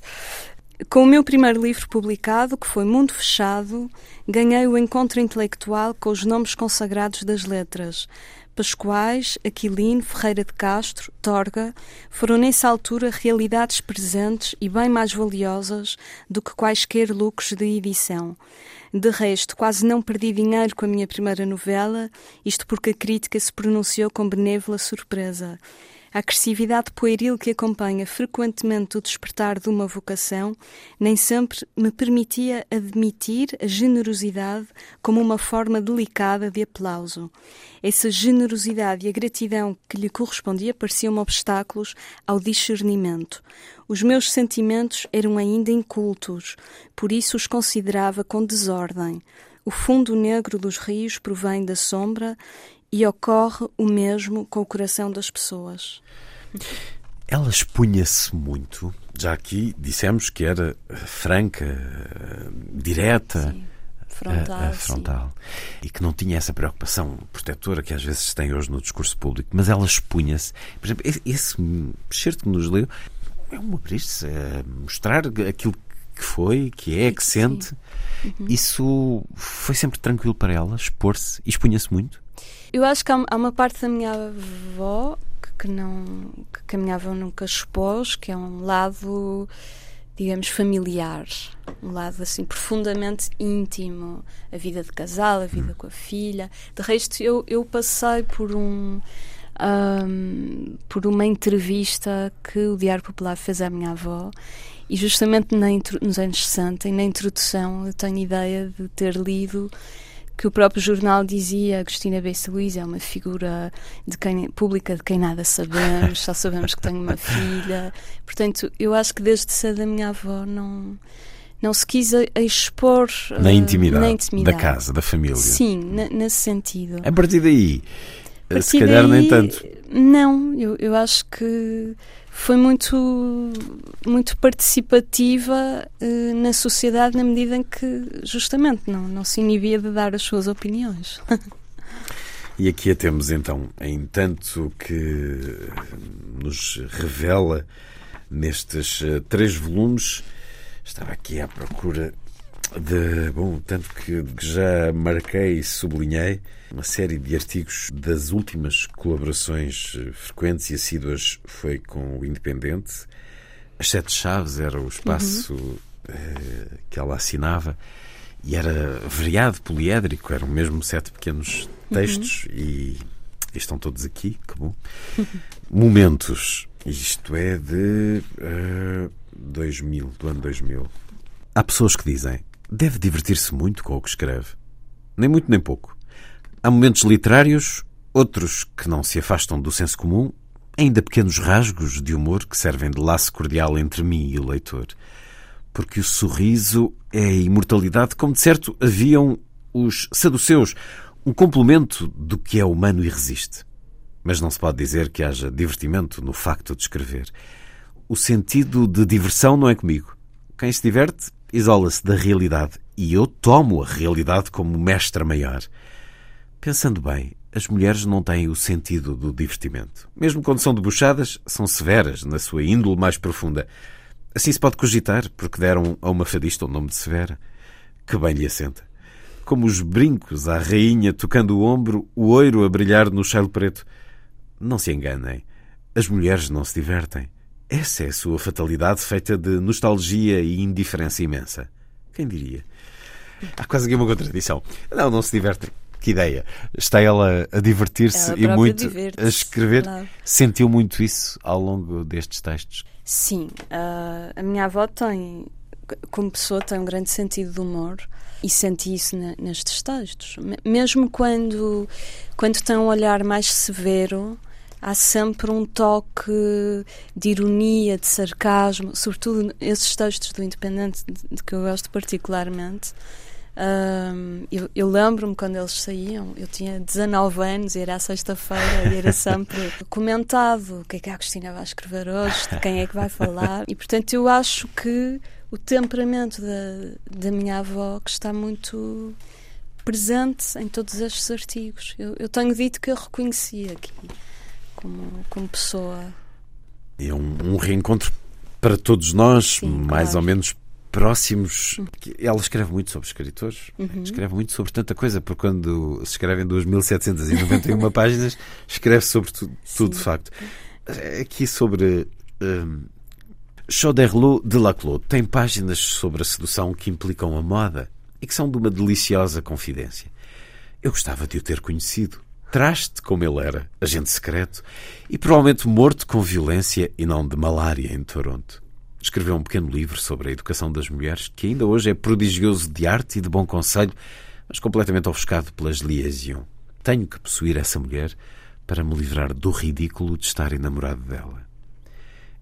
Com o meu primeiro livro publicado, que foi Mundo Fechado, ganhei o encontro intelectual com os nomes consagrados das letras, Pascoais, Aquilino, Ferreira de Castro, Torga, foram nessa altura realidades presentes e bem mais valiosas do que quaisquer lucros de edição. De resto, quase não perdi dinheiro com a minha primeira novela, isto porque a crítica se pronunciou com benévola surpresa. A agressividade pueril que acompanha frequentemente o despertar de uma vocação nem sempre me permitia admitir a generosidade como uma forma delicada de aplauso. Essa generosidade e a gratidão que lhe correspondia pareciam obstáculos ao discernimento. Os meus sentimentos eram ainda incultos, por isso os considerava com desordem. O fundo negro dos rios provém da sombra e ocorre o mesmo com o coração das pessoas. Ela expunha-se muito. Já aqui dissemos que era franca, direta. Sim. Frontal, a frontal. E que não tinha essa preocupação protetora que às vezes tem hoje no discurso público, mas ela expunha-se. Por exemplo, esse, certo que nos leu é um abrir-se, é mostrar aquilo que foi, que é, que sente. Uhum. Isso foi sempre tranquilo para ela, expor-se e expunha-se muito? Eu acho que há, há uma parte da minha avó que, que não que a minha avó nunca expôs, que é um lado digamos, familiar, um lado assim profundamente íntimo, a vida de casal, a vida hum. com a filha. De resto, eu, eu passei por um, um, por uma entrevista que o Diário Popular fez à minha avó e justamente na, nos anos 60 e na introdução eu tenho ideia de ter lido que o próprio jornal dizia Agostina Bessa Luís é uma figura de quem, pública de quem nada sabemos, só sabemos que tem uma filha. Portanto, eu acho que desde cedo a minha avó não não se quis expor na intimidade, uh, na intimidade. da casa, da família. Sim, nesse sentido. A partir daí, a partir se calhar daí, nem tanto. Não, eu, eu acho que foi muito, muito participativa uh, na sociedade na medida em que justamente não, não se inibia de dar as suas opiniões. e aqui a temos então, em tanto que nos revela nestes uh, três volumes, estava aqui à procura de, bom, tanto que já marquei e sublinhei uma série de artigos das últimas colaborações eh, frequentes e assíduas foi com o Independente. As Sete Chaves era o espaço uhum. eh, que ela assinava e era variado, poliédrico, eram mesmo sete pequenos textos uhum. e, e, estão todos aqui, que bom. Momentos, isto é de uh, eh, 2000, do ano 2000. Há pessoas que dizem deve divertir-se muito com o que escreve. Nem muito nem pouco. Há momentos literários, outros que não se afastam do senso comum, ainda pequenos rasgos de humor que servem de laço cordial entre mim e o leitor. Porque o sorriso é a imortalidade, como de certo haviam os saduceus, um complemento do que é humano e resiste. Mas não se pode dizer que haja divertimento no facto de escrever. O sentido de diversão não é comigo. Quem se diverte isola-se da realidade e eu tomo a realidade como mestra maior. Pensando bem, as mulheres não têm o sentido do divertimento. Mesmo quando são debochadas, são severas na sua índole mais profunda. Assim se pode cogitar, porque deram a uma fadista o nome de Severa. Que bem lhe assenta. Como os brincos à rainha tocando o ombro, o oiro a brilhar no chelo preto. Não se enganem. As mulheres não se divertem. Essa é a sua fatalidade feita de nostalgia e indiferença imensa. Quem diria? Há quase aqui uma contradição. Não, não se divertem. Que ideia. Está ela a divertir-se e muito a escrever. Claro. Sentiu muito isso ao longo destes textos? Sim. Uh, a minha avó tem, como pessoa, tem um grande sentido de humor e senti isso na, nestes textos. Mesmo quando, quando tem um olhar mais severo há sempre um toque de ironia, de sarcasmo, sobretudo esses textos do Independente, de, de que eu gosto particularmente. Um, eu, eu lembro-me quando eles saíam, eu tinha 19 anos e era à sexta-feira e era sempre comentado o que é que a Cristina vai escrever hoje, de quem é que vai falar, e portanto eu acho que o temperamento da, da minha avó que está muito presente em todos estes artigos. Eu, eu tenho dito que eu reconheci aqui como, como pessoa. É um, um reencontro para todos nós, Sim, mais claro. ou menos próximos. Ela escreve muito sobre escritores, uhum. escreve muito sobre tanta coisa, porque quando se escreve em 2.791 páginas, escreve sobre tu, tudo, de facto. Aqui sobre. Um, Choderlos de Laclos tem páginas sobre a sedução que implicam a moda e que são de uma deliciosa confidência. Eu gostava de o ter conhecido traste como ele era, agente secreto, e provavelmente morto com violência e não de malária em Toronto. Escreveu um pequeno livro sobre a educação das mulheres, que ainda hoje é prodigioso de arte e de bom conselho, mas completamente ofuscado pelas liaisons. Tenho que possuir essa mulher para me livrar do ridículo de estar enamorado dela.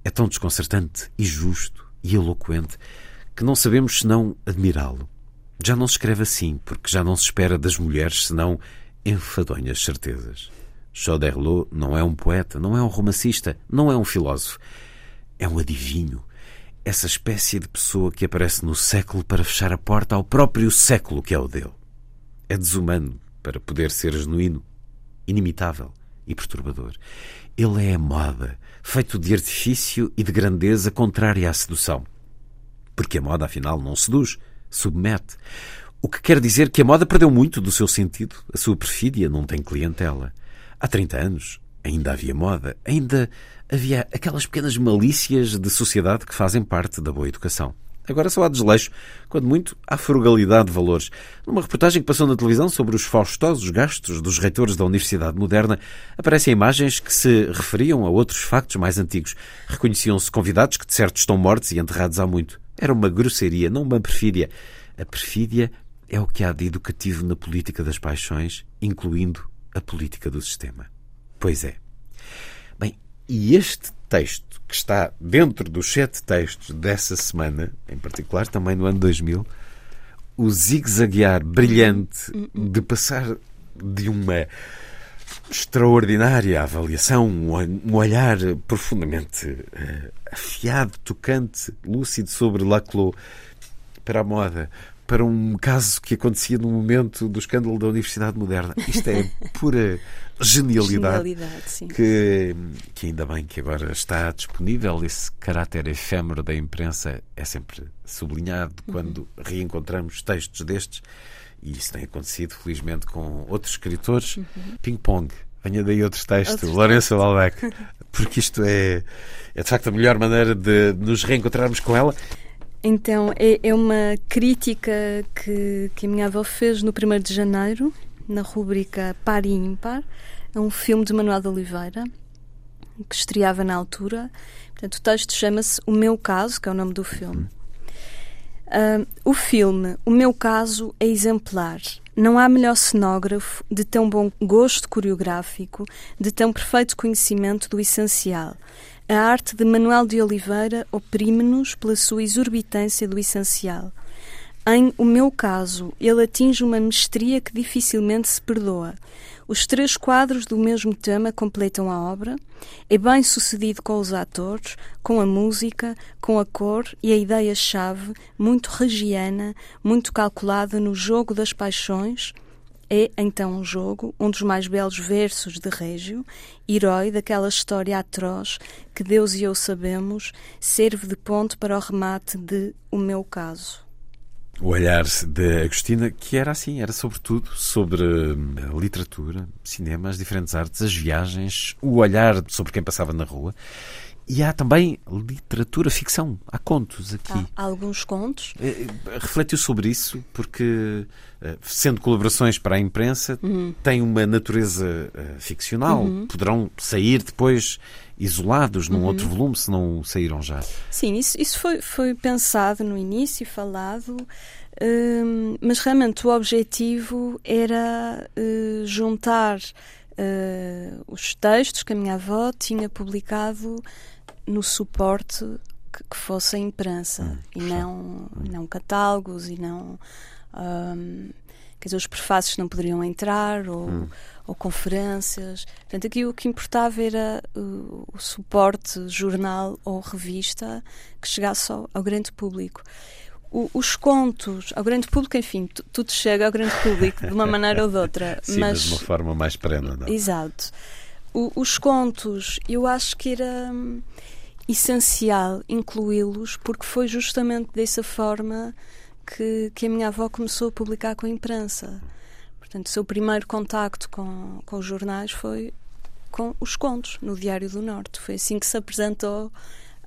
É tão desconcertante e justo e eloquente que não sabemos senão admirá-lo. Já não se escreve assim, porque já não se espera das mulheres senão enfadonhas certezas. Choderlos não é um poeta, não é um romancista, não é um filósofo. É um adivinho. Essa espécie de pessoa que aparece no século para fechar a porta ao próprio século que é o dele. É desumano para poder ser genuíno, inimitável e perturbador. Ele é a moda, feito de artifício e de grandeza contrária à sedução. Porque a moda, afinal, não seduz, submete. O que quer dizer que a moda perdeu muito do seu sentido, a sua perfídia não tem clientela. Há 30 anos ainda havia moda, ainda havia aquelas pequenas malícias de sociedade que fazem parte da boa educação. Agora só há desleixo, quando muito há frugalidade de valores. Numa reportagem que passou na televisão sobre os faustosos gastos dos reitores da Universidade Moderna, aparecem imagens que se referiam a outros factos mais antigos. Reconheciam-se convidados que de certo estão mortos e enterrados há muito. Era uma grosseria, não uma perfídia. A perfídia é o que há de educativo na política das paixões, incluindo a política do sistema. Pois é. E este texto, que está dentro dos sete textos dessa semana, em particular também no ano 2000, o zigue-zaguear brilhante de passar de uma extraordinária avaliação, um olhar profundamente uh, afiado, tocante, lúcido sobre Laclos para a moda, para um caso que acontecia no momento do escândalo da Universidade Moderna. Isto é pura genialidade, genialidade que, que ainda bem que agora está disponível. Esse caráter efêmero da imprensa é sempre sublinhado uhum. quando reencontramos textos destes. E isso tem acontecido, felizmente, com outros escritores. Uhum. Ping-pong. Venha daí outros textos, Lourenço Balbec. Porque isto é, é, de facto, a melhor maneira de nos reencontrarmos com ela. Então, é, é uma crítica que, que a minha avó fez no 1 de janeiro, na rubrica Par e Ímpar, a um filme de Manuel de Oliveira, que estreava na altura. Portanto, o texto chama-se O Meu Caso, que é o nome do filme. Uh, o filme O Meu Caso é exemplar. Não há melhor cenógrafo de tão bom gosto coreográfico, de tão perfeito conhecimento do essencial. A arte de Manuel de Oliveira oprime-nos pela sua exorbitância do essencial. Em O Meu Caso, ele atinge uma mestria que dificilmente se perdoa. Os três quadros do mesmo tema completam a obra. É bem sucedido com os atores, com a música, com a cor e a ideia-chave, muito regiana, muito calculada no jogo das paixões, é então um jogo, um dos mais belos versos de Régio, herói daquela história atroz que Deus e eu sabemos, serve de ponto para o remate de O Meu Caso. O olhar de Agostina, que era assim, era sobretudo sobre a literatura, cinema, as diferentes artes, as viagens, o olhar sobre quem passava na rua e há também literatura, ficção. Há contos aqui. Há alguns contos. Eh, refletiu sobre isso, porque, eh, sendo colaborações para a imprensa, uhum. tem uma natureza eh, ficcional. Uhum. Poderão sair depois isolados num uhum. outro volume, se não saíram já. Sim, isso, isso foi, foi pensado no início, falado. Uh, mas realmente o objetivo era uh, juntar uh, os textos que a minha avó tinha publicado no suporte que, que fosse a imprensa hum, e não, hum. não catálogos e não. Um, quer dizer, os prefácios não poderiam entrar ou, hum. ou conferências. Portanto, aqui o que importava era o, o suporte jornal ou revista que chegasse ao, ao grande público. O, os contos ao grande público, enfim, tudo chega ao grande público de uma maneira ou de outra. Sim, mas, de uma forma mais perene, não? Exato. O, os contos, eu acho que era hum, essencial incluí-los porque foi justamente dessa forma que, que a minha avó começou a publicar com a imprensa. Portanto, o seu primeiro contacto com, com os jornais foi com os contos no Diário do Norte. Foi assim que se apresentou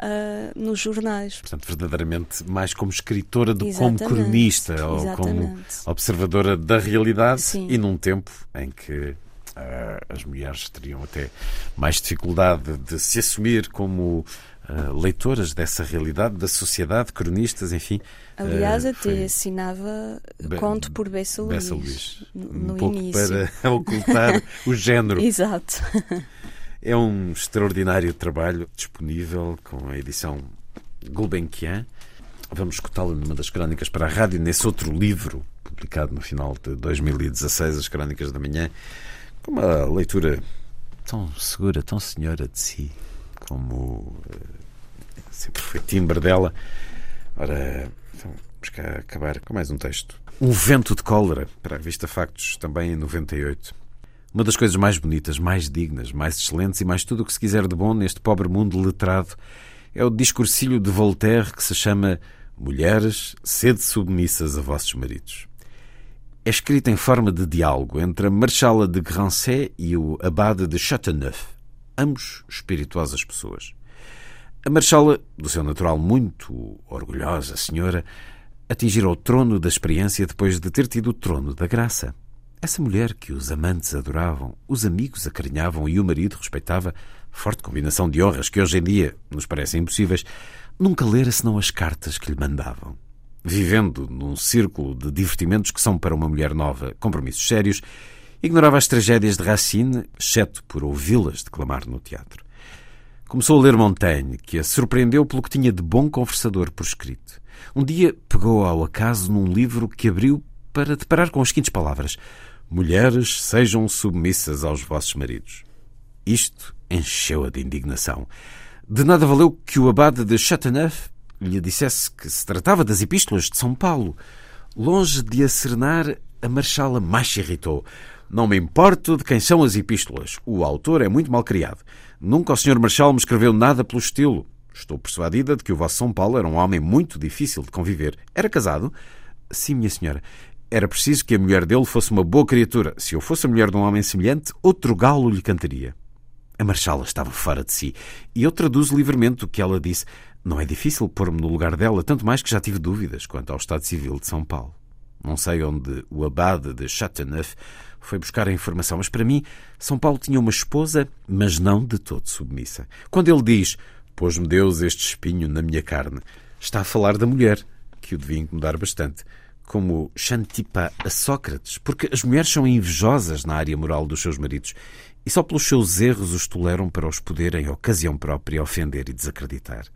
Uh, nos jornais. Portanto, verdadeiramente mais como escritora do que como cronista ou como observadora da realidade Sim. e num tempo em que Uh, as mulheres teriam até mais dificuldade de se assumir como uh, leitoras dessa realidade, da sociedade, cronistas, enfim. Aliás, uh, até assinava Be conto por Bessa Luís, Bessa Luís no, um pouco início. para ocultar o género. Exato. É um extraordinário trabalho disponível com a edição Gulbenkian. Vamos escutá-lo numa das crónicas para a rádio, nesse outro livro, publicado no final de 2016, As Crónicas da Manhã, com uma leitura tão segura, tão senhora de si, como uh, sempre foi timbre dela. Ora, então, vamos cá acabar com mais um texto. Um vento de cólera, para a revista Factos, também em 98. Uma das coisas mais bonitas, mais dignas, mais excelentes e mais tudo o que se quiser de bom neste pobre mundo letrado é o discursilho de Voltaire que se chama Mulheres, sede submissas a vossos maridos. É escrito em forma de diálogo entre a Marchala de Grancey e o Abade de Chateauneuf, ambos espirituosas pessoas. A Marchala, do seu natural muito orgulhosa senhora, atingira o trono da experiência depois de ter tido o trono da graça. Essa mulher que os amantes adoravam, os amigos acarinhavam e o marido respeitava, forte combinação de honras que hoje em dia nos parecem impossíveis, nunca lera senão as cartas que lhe mandavam. Vivendo num círculo de divertimentos que são para uma mulher nova compromissos sérios, ignorava as tragédias de Racine, exceto por ouvi-las declamar no teatro. Começou a ler Montaigne, que a surpreendeu pelo que tinha de bom conversador por escrito. Um dia pegou ao acaso num livro que abriu para deparar com as seguintes palavras: Mulheres, sejam submissas aos vossos maridos. Isto encheu-a de indignação. De nada valeu que o abade de Chateauneuf lhe dissesse que se tratava das epístolas de São Paulo. Longe de a serenar, a marchala mais se irritou. Não me importo de quem são as epístolas. O autor é muito mal criado. Nunca o Sr. Marchal me escreveu nada pelo estilo. Estou persuadida de que o vosso São Paulo era um homem muito difícil de conviver. Era casado? Sim, minha senhora. Era preciso que a mulher dele fosse uma boa criatura. Se eu fosse a mulher de um homem semelhante, outro galo lhe cantaria. A marchala estava fora de si. E eu traduzo livremente o que ela disse. Não é difícil pôr-me no lugar dela, tanto mais que já tive dúvidas quanto ao estado civil de São Paulo. Não sei onde o abade de Chateauneuf foi buscar a informação, mas para mim, São Paulo tinha uma esposa, mas não de todo submissa. Quando ele diz: Pôs-me Deus este espinho na minha carne, está a falar da mulher, que o devia incomodar bastante como Xantipa a Sócrates, porque as mulheres são invejosas na área moral dos seus maridos e só pelos seus erros os toleram para os poderem, ocasião própria, ofender e desacreditar.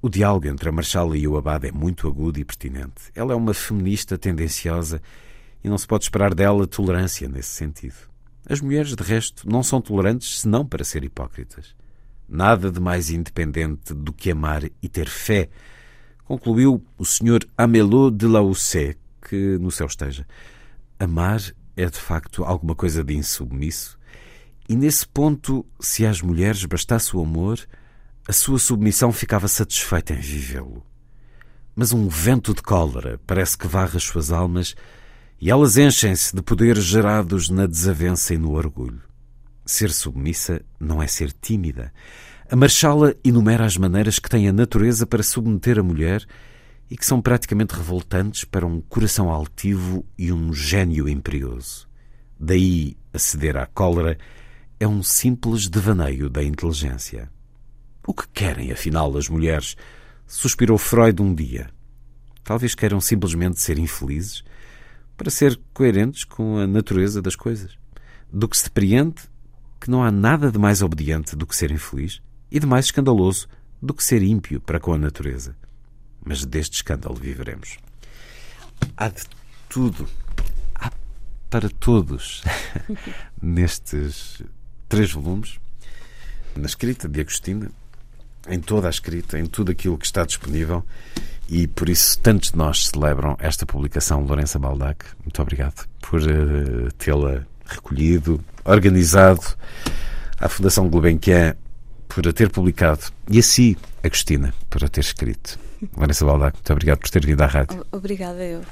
O diálogo entre a Marchala e o Abade é muito agudo e pertinente. Ela é uma feminista tendenciosa e não se pode esperar dela tolerância nesse sentido. As mulheres, de resto, não são tolerantes senão para ser hipócritas. Nada de mais independente do que amar e ter fé concluiu o Sr. Amelot de Lausset, que no céu esteja. Amar é de facto alguma coisa de insubmisso, e nesse ponto, se às mulheres bastasse o amor, a sua submissão ficava satisfeita em vivê-lo. Mas um vento de cólera parece que varre as suas almas e elas enchem-se de poderes gerados na desavença e no orgulho. Ser submissa não é ser tímida, a Marchala enumera as maneiras que tem a natureza para submeter a mulher e que são praticamente revoltantes para um coração altivo e um gênio imperioso. Daí aceder à cólera é um simples devaneio da inteligência. O que querem, afinal, as mulheres? Suspirou Freud um dia. Talvez queiram simplesmente ser infelizes para ser coerentes com a natureza das coisas. Do que se depreende que não há nada de mais obediente do que ser infeliz e de mais escandaloso do que ser ímpio para com a natureza. Mas deste escândalo viveremos. Há de tudo, há para todos, nestes três volumes, na escrita de Agostina, em toda a escrita, em tudo aquilo que está disponível, e por isso tantos de nós celebram esta publicação, Lourença Baldac. Muito obrigado por uh, tê-la recolhido, organizado. À Fundação Gulbenkian por ter publicado e a si, Agostina, por ter escrito. Vanessa Baldac, muito obrigado por ter vindo à rádio. Obrigada eu.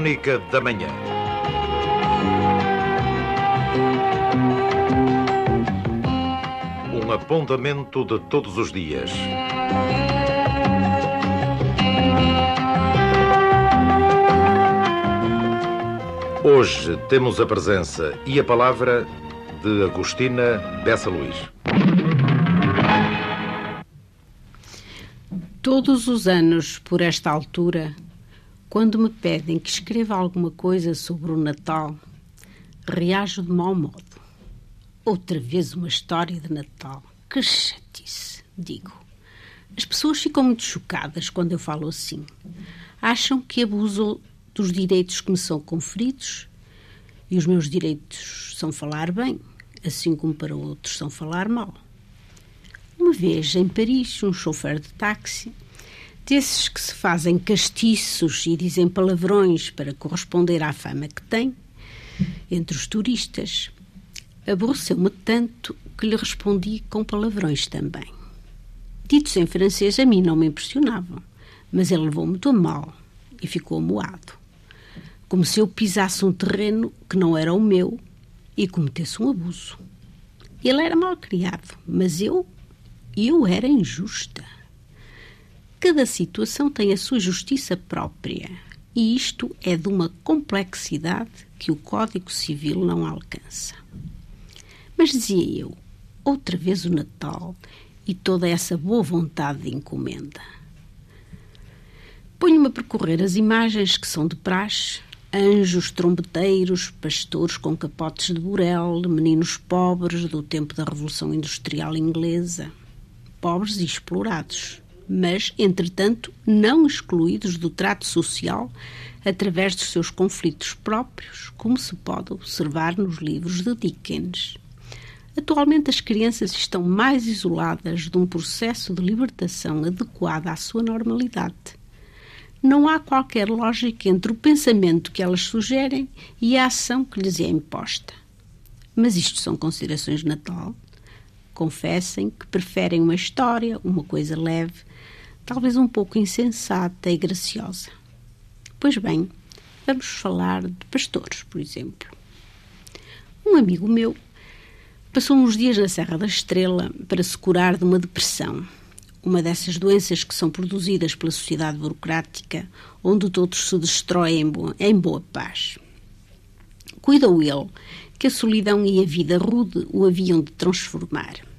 Crónica da Manhã. Um apontamento de todos os dias. Hoje temos a presença e a palavra de Agostina Bessa Luís. Todos os anos, por esta altura, quando me pedem que escreva alguma coisa sobre o Natal, reajo de mau modo. Outra vez uma história de Natal. Que chatice, digo. As pessoas ficam muito chocadas quando eu falo assim. Acham que abuso dos direitos que me são conferidos e os meus direitos são falar bem, assim como para outros são falar mal. Uma vez, em Paris, um chofer de táxi, desses que se fazem castiços e dizem palavrões para corresponder à fama que têm, entre os turistas, aborreceu-me tanto que lhe respondi com palavrões também. Ditos em francês, a mim não me impressionavam, mas ele levou muito a mal e ficou moado. Como se eu pisasse um terreno que não era o meu e cometesse um abuso. Ele era mal criado, mas eu eu era injusta. Cada situação tem a sua justiça própria e isto é de uma complexidade que o Código Civil não alcança. Mas dizia eu, outra vez o Natal e toda essa boa vontade de encomenda. Ponho-me a percorrer as imagens que são de praxe, anjos, trombeteiros, pastores com capotes de burel, meninos pobres do tempo da Revolução Industrial Inglesa, pobres e explorados, mas, entretanto, não excluídos do trato social através dos seus conflitos próprios, como se pode observar nos livros de Dickens. Atualmente, as crianças estão mais isoladas de um processo de libertação adequado à sua normalidade. Não há qualquer lógica entre o pensamento que elas sugerem e a ação que lhes é imposta. Mas isto são considerações de Natal confessem que preferem uma história, uma coisa leve, talvez um pouco insensata e graciosa. Pois bem, vamos falar de pastores, por exemplo. Um amigo meu passou uns dias na Serra da Estrela para se curar de uma depressão, uma dessas doenças que são produzidas pela sociedade burocrática, onde todos se destroem em boa, em boa paz. Cuidou ele que a solidão e a vida rude o haviam de transformar.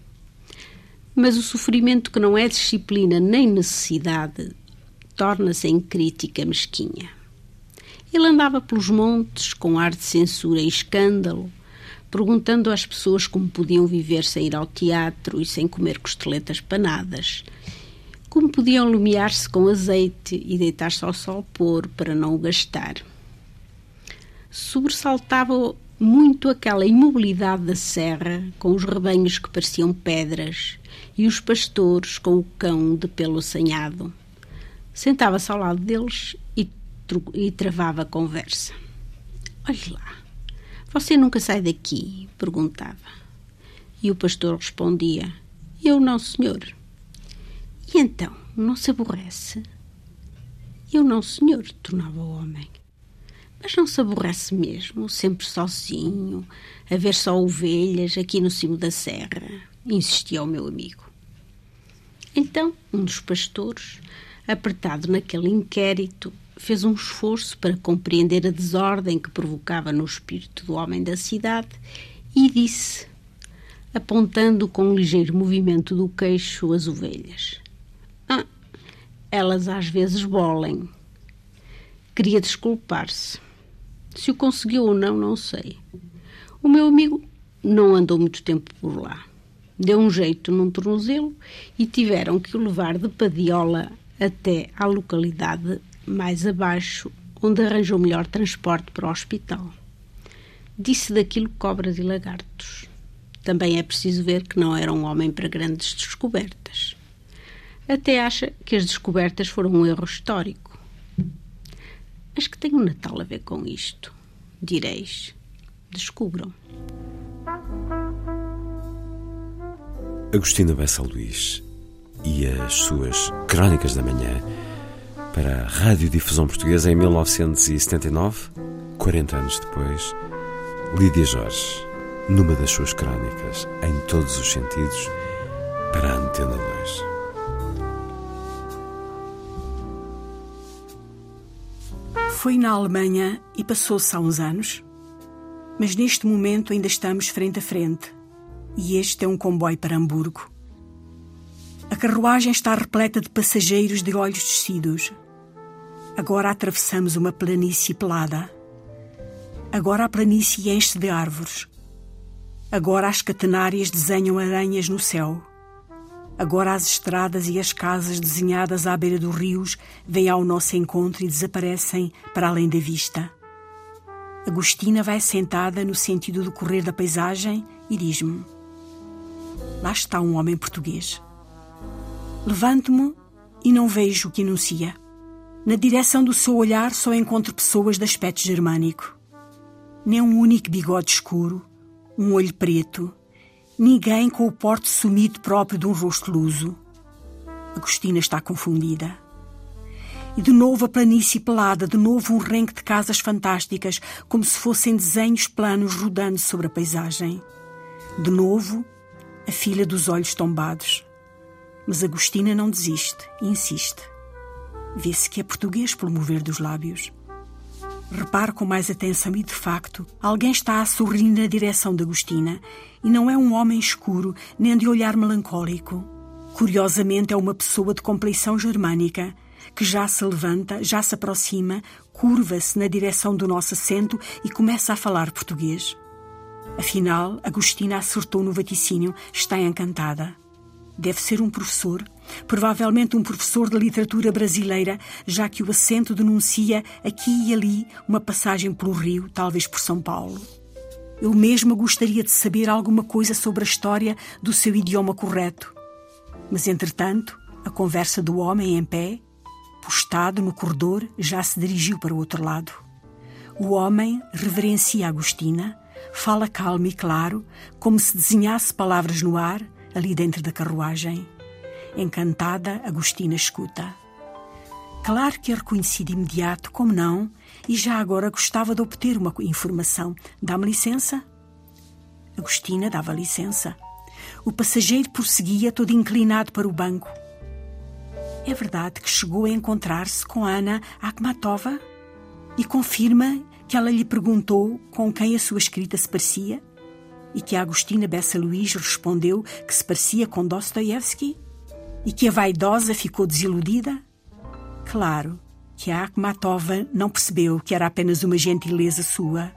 Mas o sofrimento que não é disciplina nem necessidade torna-se em crítica mesquinha. Ele andava pelos montes com ar de censura e escândalo, perguntando às pessoas como podiam viver sem ir ao teatro e sem comer costeletas panadas, como podiam lumiar-se com azeite e deitar-se ao sol pôr para não o gastar. Sobressaltava muito aquela imobilidade da serra, com os rebanhos que pareciam pedras e os pastores com o cão de pelo assanhado. Sentava-se ao lado deles e, e travava a conversa. Olhe lá, você nunca sai daqui? perguntava. E o pastor respondia: Eu não, senhor. E então, não se aborrece? Eu não, senhor, tornava o homem. Mas não se aborrece mesmo, sempre sozinho, a ver só ovelhas aqui no cimo da serra? Insistia o meu amigo. Então, um dos pastores, apertado naquele inquérito, fez um esforço para compreender a desordem que provocava no espírito do homem da cidade e disse, apontando com um ligeiro movimento do queixo as ovelhas: Ah, elas às vezes bolem. Queria desculpar-se. Se o conseguiu ou não, não sei. O meu amigo não andou muito tempo por lá. Deu um jeito num tornozelo e tiveram que o levar de Padiola até à localidade mais abaixo, onde arranjou melhor transporte para o hospital. Disse daquilo cobras e lagartos. Também é preciso ver que não era um homem para grandes descobertas. Até acha que as descobertas foram um erro histórico. Mas que tem o Natal a ver com isto? Direis. Descubram. Agostina Bessa Luís e as suas Crónicas da Manhã para a Radiodifusão Portuguesa em 1979, 40 anos depois, Lídia Jorge, numa das suas crónicas, em todos os sentidos, para a Antena 2. Foi na Alemanha e passou-se há uns anos. Mas neste momento ainda estamos frente a frente. E este é um comboio para Hamburgo. A carruagem está repleta de passageiros de olhos descidos. Agora atravessamos uma planície pelada. Agora a planície enche de árvores. Agora as catenárias desenham aranhas no céu. Agora as estradas e as casas desenhadas à beira dos rios vêm ao nosso encontro e desaparecem para além da vista. Agostina vai sentada no sentido do correr da paisagem e diz-me: Lá está um homem português. Levanto-me e não vejo o que anuncia. Na direção do seu olhar só encontro pessoas de aspecto germânico. Nem um único bigode escuro, um olho preto, ninguém com o porte sumido próprio de um rosto luso. Agostina está confundida. E de novo a planície pelada, de novo um renque de casas fantásticas, como se fossem desenhos planos rodando sobre a paisagem. De novo, a filha dos olhos tombados. Mas Agostina não desiste e insiste. Vê-se que é português pelo mover dos lábios. Reparo com mais atenção e, de facto, alguém está a sorrir na direção de Agostina e não é um homem escuro nem de olhar melancólico. Curiosamente, é uma pessoa de compleição germânica que já se levanta, já se aproxima, curva-se na direção do nosso assento e começa a falar português. Afinal, Agostina acertou no vaticínio, está encantada. Deve ser um professor, provavelmente um professor de literatura brasileira, já que o acento denuncia aqui e ali uma passagem pelo Rio, talvez por São Paulo. Eu mesma gostaria de saber alguma coisa sobre a história do seu idioma correto. Mas, entretanto, a conversa do homem em pé, postado no corredor, já se dirigiu para o outro lado. O homem reverencia Agostina, fala calmo e claro, como se desenhasse palavras no ar, ali dentro da carruagem. Encantada, Agostina escuta. Claro que é reconheci de imediato, como não, e já agora gostava de obter uma informação. Dá-me licença? Agostina dava licença. O passageiro prosseguia todo inclinado para o banco. É verdade que chegou a encontrar-se com Ana Akhmatova e confirma que ela lhe perguntou com quem a sua escrita se parecia e que a Agostina Bessa Luís respondeu que se parecia com Dostoiévski e que a vaidosa ficou desiludida? Claro que a Akhmatova não percebeu que era apenas uma gentileza sua.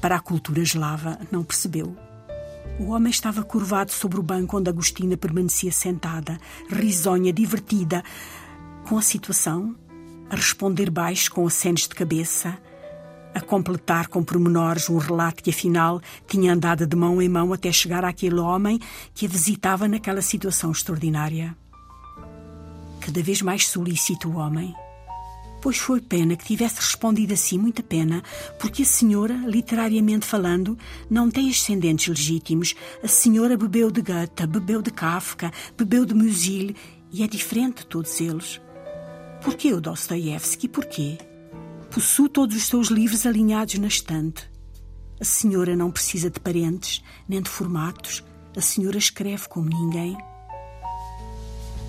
Para a cultura eslava, não percebeu. O homem estava curvado sobre o banco onde Agostina permanecia sentada, risonha, divertida, com a situação, a responder baixo com acenos de cabeça, a completar com pormenores um relato que afinal tinha andado de mão em mão até chegar àquele homem que a visitava naquela situação extraordinária. Cada vez mais solícito o homem. Pois foi pena que tivesse respondido assim, muita pena, porque a senhora, literariamente falando, não tem ascendentes legítimos. A senhora bebeu de Goethe, bebeu de Kafka, bebeu de Musil e é diferente de todos eles. Porquê o Dostoiévski? Porquê? Possuo todos os seus livros alinhados na estante. A senhora não precisa de parentes, nem de formatos. A senhora escreve como ninguém.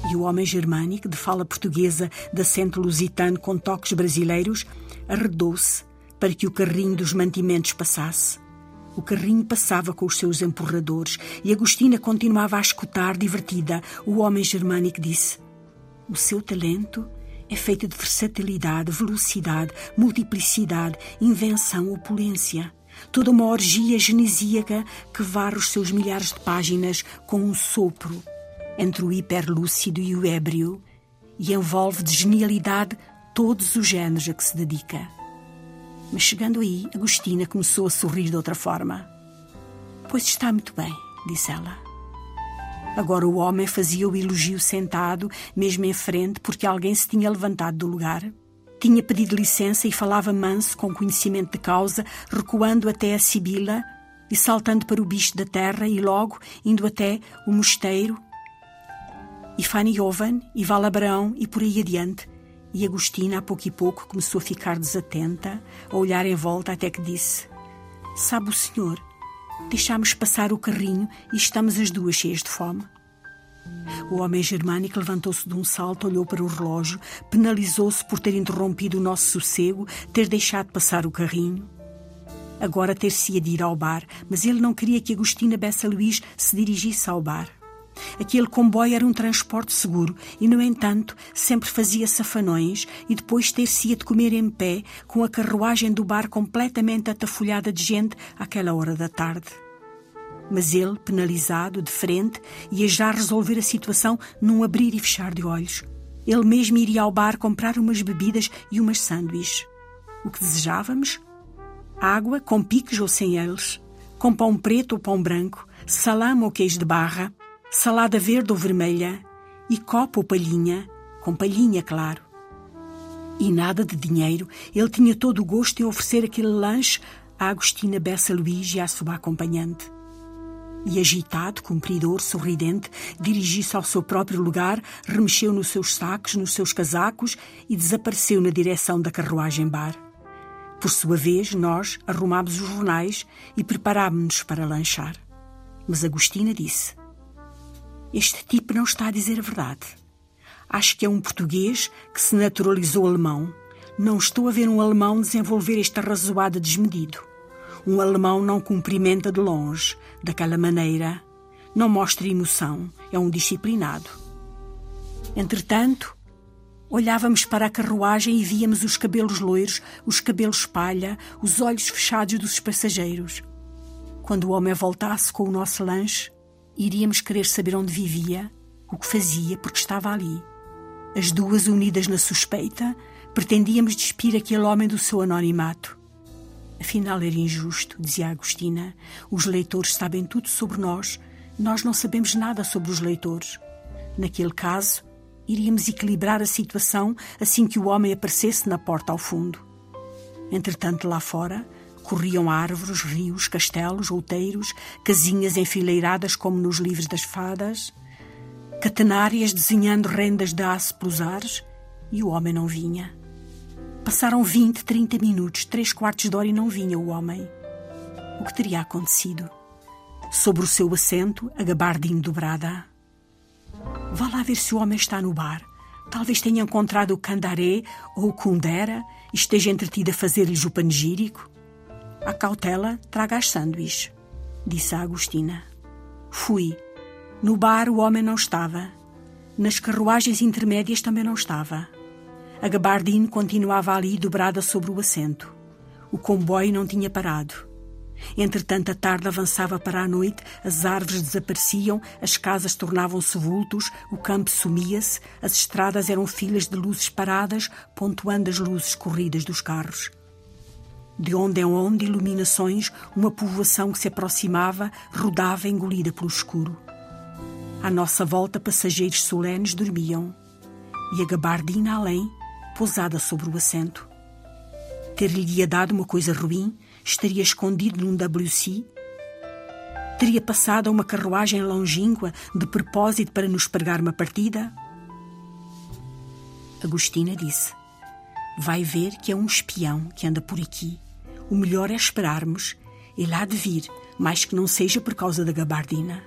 E o homem germânico, de fala portuguesa, de acento lusitano com toques brasileiros, arredou-se para que o carrinho dos mantimentos passasse. O carrinho passava com os seus empurradores e Agostina continuava a escutar, divertida. O homem germânico disse: O seu talento é feita de versatilidade, velocidade, multiplicidade, invenção, opulência. Toda uma orgia genesíaca que varre os seus milhares de páginas com um sopro entre o hiperlúcido e o ébrio e envolve de genialidade todos os géneros a que se dedica. Mas chegando aí, Agostina começou a sorrir de outra forma. Pois está muito bem, disse ela. Agora o homem fazia o elogio sentado, mesmo em frente, porque alguém se tinha levantado do lugar. Tinha pedido licença e falava manso, com conhecimento de causa, recuando até a Sibila e saltando para o bicho da terra e logo indo até o mosteiro e Fanny Jovan e Valabrão e por aí adiante. E Agostina, a pouco e pouco, começou a ficar desatenta, a olhar em volta até que disse: Sabe o senhor, Deixámos passar o carrinho e estamos as duas cheias de fome. O homem germânico levantou-se de um salto, olhou para o relógio, penalizou-se por ter interrompido o nosso sossego, ter deixado passar o carrinho. Agora ter-se-ia de ir ao bar, mas ele não queria que Agostina Bessa Luís se dirigisse ao bar. Aquele comboio era um transporte seguro e, no entanto, sempre fazia safanões e depois ter-se-ia de comer em pé, com a carruagem do bar completamente atafolhada de gente àquela hora da tarde. Mas ele, penalizado, de frente, ia já resolver a situação num abrir e fechar de olhos. Ele mesmo iria ao bar comprar umas bebidas e umas sanduíches. O que desejávamos? Água, com piques ou sem eles, com pão preto ou pão branco, salame ou queijo de barra, salada verde ou vermelha e copo ou palhinha, com palhinha, claro. E nada de dinheiro, ele tinha todo o gosto em oferecer aquele lanche à Agostina Bessa Luís e à sua acompanhante. E agitado, cumpridor, sorridente, dirigiu-se ao seu próprio lugar, remexeu nos seus sacos, nos seus casacos e desapareceu na direção da carruagem bar. Por sua vez, nós arrumámos os jornais e preparámos-nos para lanchar. Mas Agostina disse: este tipo não está a dizer a verdade. Acho que é um português que se naturalizou alemão. Não estou a ver um alemão desenvolver este arrazoado desmedido. Um alemão não cumprimenta de longe, daquela maneira. Não mostra emoção, é um disciplinado. Entretanto, olhávamos para a carruagem e víamos os cabelos loiros, os cabelos palha, os olhos fechados dos passageiros. Quando o homem voltasse com o nosso lanche, iríamos querer saber onde vivia, o que fazia, porque estava ali. As duas unidas na suspeita, pretendíamos despir aquele homem do seu anonimato. Afinal, era injusto, dizia Agostina. Os leitores sabem tudo sobre nós, nós não sabemos nada sobre os leitores. Naquele caso, iríamos equilibrar a situação assim que o homem aparecesse na porta ao fundo. Entretanto, lá fora, Corriam árvores, rios, castelos, outeiros, casinhas enfileiradas como nos livros das fadas, catenárias desenhando rendas de aço pelos ares, e o homem não vinha. Passaram vinte, trinta minutos, três quartos de hora e não vinha o homem. O que teria acontecido? Sobre o seu assento, a gabardine dobrada. Vá lá ver se o homem está no bar. Talvez tenha encontrado o candaré ou o kundera e esteja entretido a fazer-lhes o panegírico. A cautela traga as sanduíches, disse a Agostina. Fui. No bar o homem não estava. Nas carruagens intermédias também não estava. A gabardine continuava ali dobrada sobre o assento. O comboio não tinha parado. Entretanto, a tarde avançava para a noite, as árvores desapareciam, as casas tornavam-se vultos, o campo sumia-se, as estradas eram filas de luzes paradas, pontuando as luzes corridas dos carros. De onde em onde iluminações, uma povoação que se aproximava rodava engolida pelo escuro. À nossa volta, passageiros solenes dormiam e a gabardina além, pousada sobre o assento. Ter-lhe dado uma coisa ruim, estaria escondido num WC. Teria passado a uma carruagem longínqua de propósito para nos pregar uma partida? Agostina disse: Vai ver que é um espião que anda por aqui o melhor é esperarmos. Ele há de vir, mais que não seja por causa da gabardina.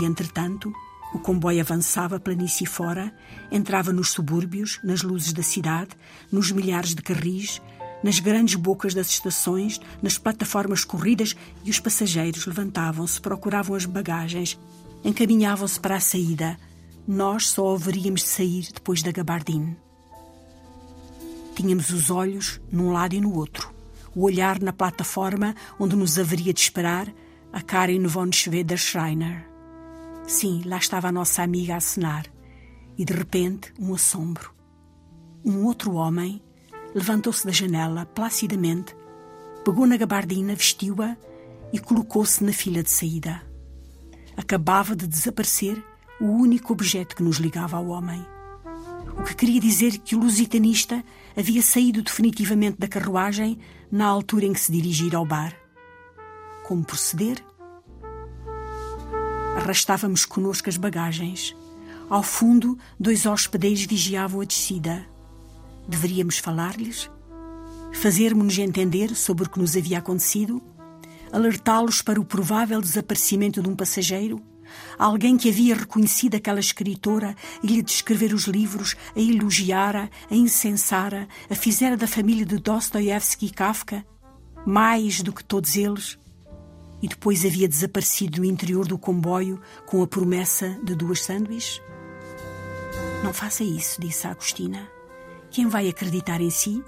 E, entretanto, o comboio avançava planície fora, entrava nos subúrbios, nas luzes da cidade, nos milhares de carris, nas grandes bocas das estações, nas plataformas corridas e os passageiros levantavam-se, procuravam as bagagens, encaminhavam-se para a saída. Nós só haveríamos de sair depois da gabardine. Tínhamos os olhos num lado e no outro, o olhar na plataforma onde nos haveria de esperar a Karin von Schweder Schreiner. Sim, lá estava a nossa amiga a acenar. E de repente, um assombro. Um outro homem levantou-se da janela placidamente, pegou na gabardina, vestiu-a e colocou-se na fila de saída. Acabava de desaparecer o único objeto que nos ligava ao homem o que queria dizer que o lusitanista havia saído definitivamente da carruagem na altura em que se dirigira ao bar. Como proceder? Arrastávamos conosco as bagagens. Ao fundo, dois hospedeiros vigiavam a descida. Deveríamos falar-lhes? Fazer-nos entender sobre o que nos havia acontecido? Alertá-los para o provável desaparecimento de um passageiro? Alguém que havia reconhecido aquela escritora e lhe descrever os livros, a elogiara, a incensara, a fizera da família de Dostoiévski e Kafka, mais do que todos eles, e depois havia desaparecido do interior do comboio com a promessa de duas sanduíches? Não faça isso, disse a Agostina. Quem vai acreditar em si?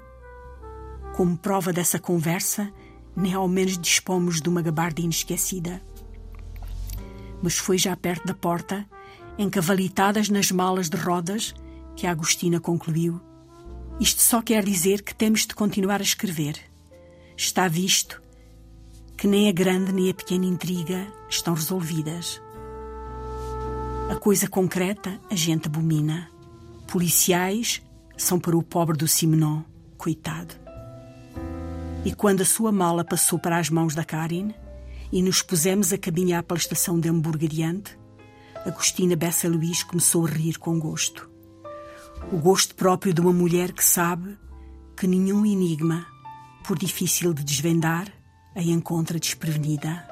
Como prova dessa conversa, nem ao menos dispomos de uma gabarda inesquecida. Mas foi já perto da porta, encavalitadas nas malas de rodas, que a Agostina concluiu. Isto só quer dizer que temos de continuar a escrever. Está visto que nem a grande nem a pequena intriga estão resolvidas. A coisa concreta a gente abomina. Policiais são para o pobre do Simenon, coitado. E quando a sua mala passou para as mãos da Karin e nos pusemos a caminhar pela estação de Hamburgo adiante, Agostina Bessa Luís começou a rir com gosto. O gosto próprio de uma mulher que sabe que nenhum enigma, por difícil de desvendar, a encontra desprevenida.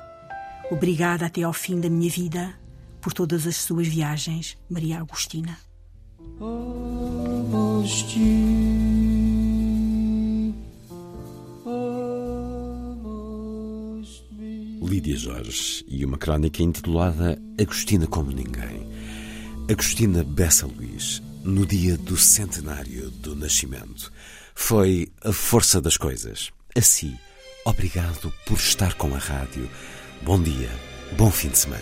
Obrigada até ao fim da minha vida por todas as suas viagens, Maria Agostina. Lídia Jorge e uma crónica intitulada Agostina como Ninguém. Agostina Bessa Luís, no dia do centenário do nascimento, foi a força das coisas. Assim, obrigado por estar com a rádio. Bom dia, bom fim de semana.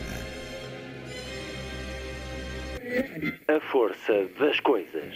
A força das coisas.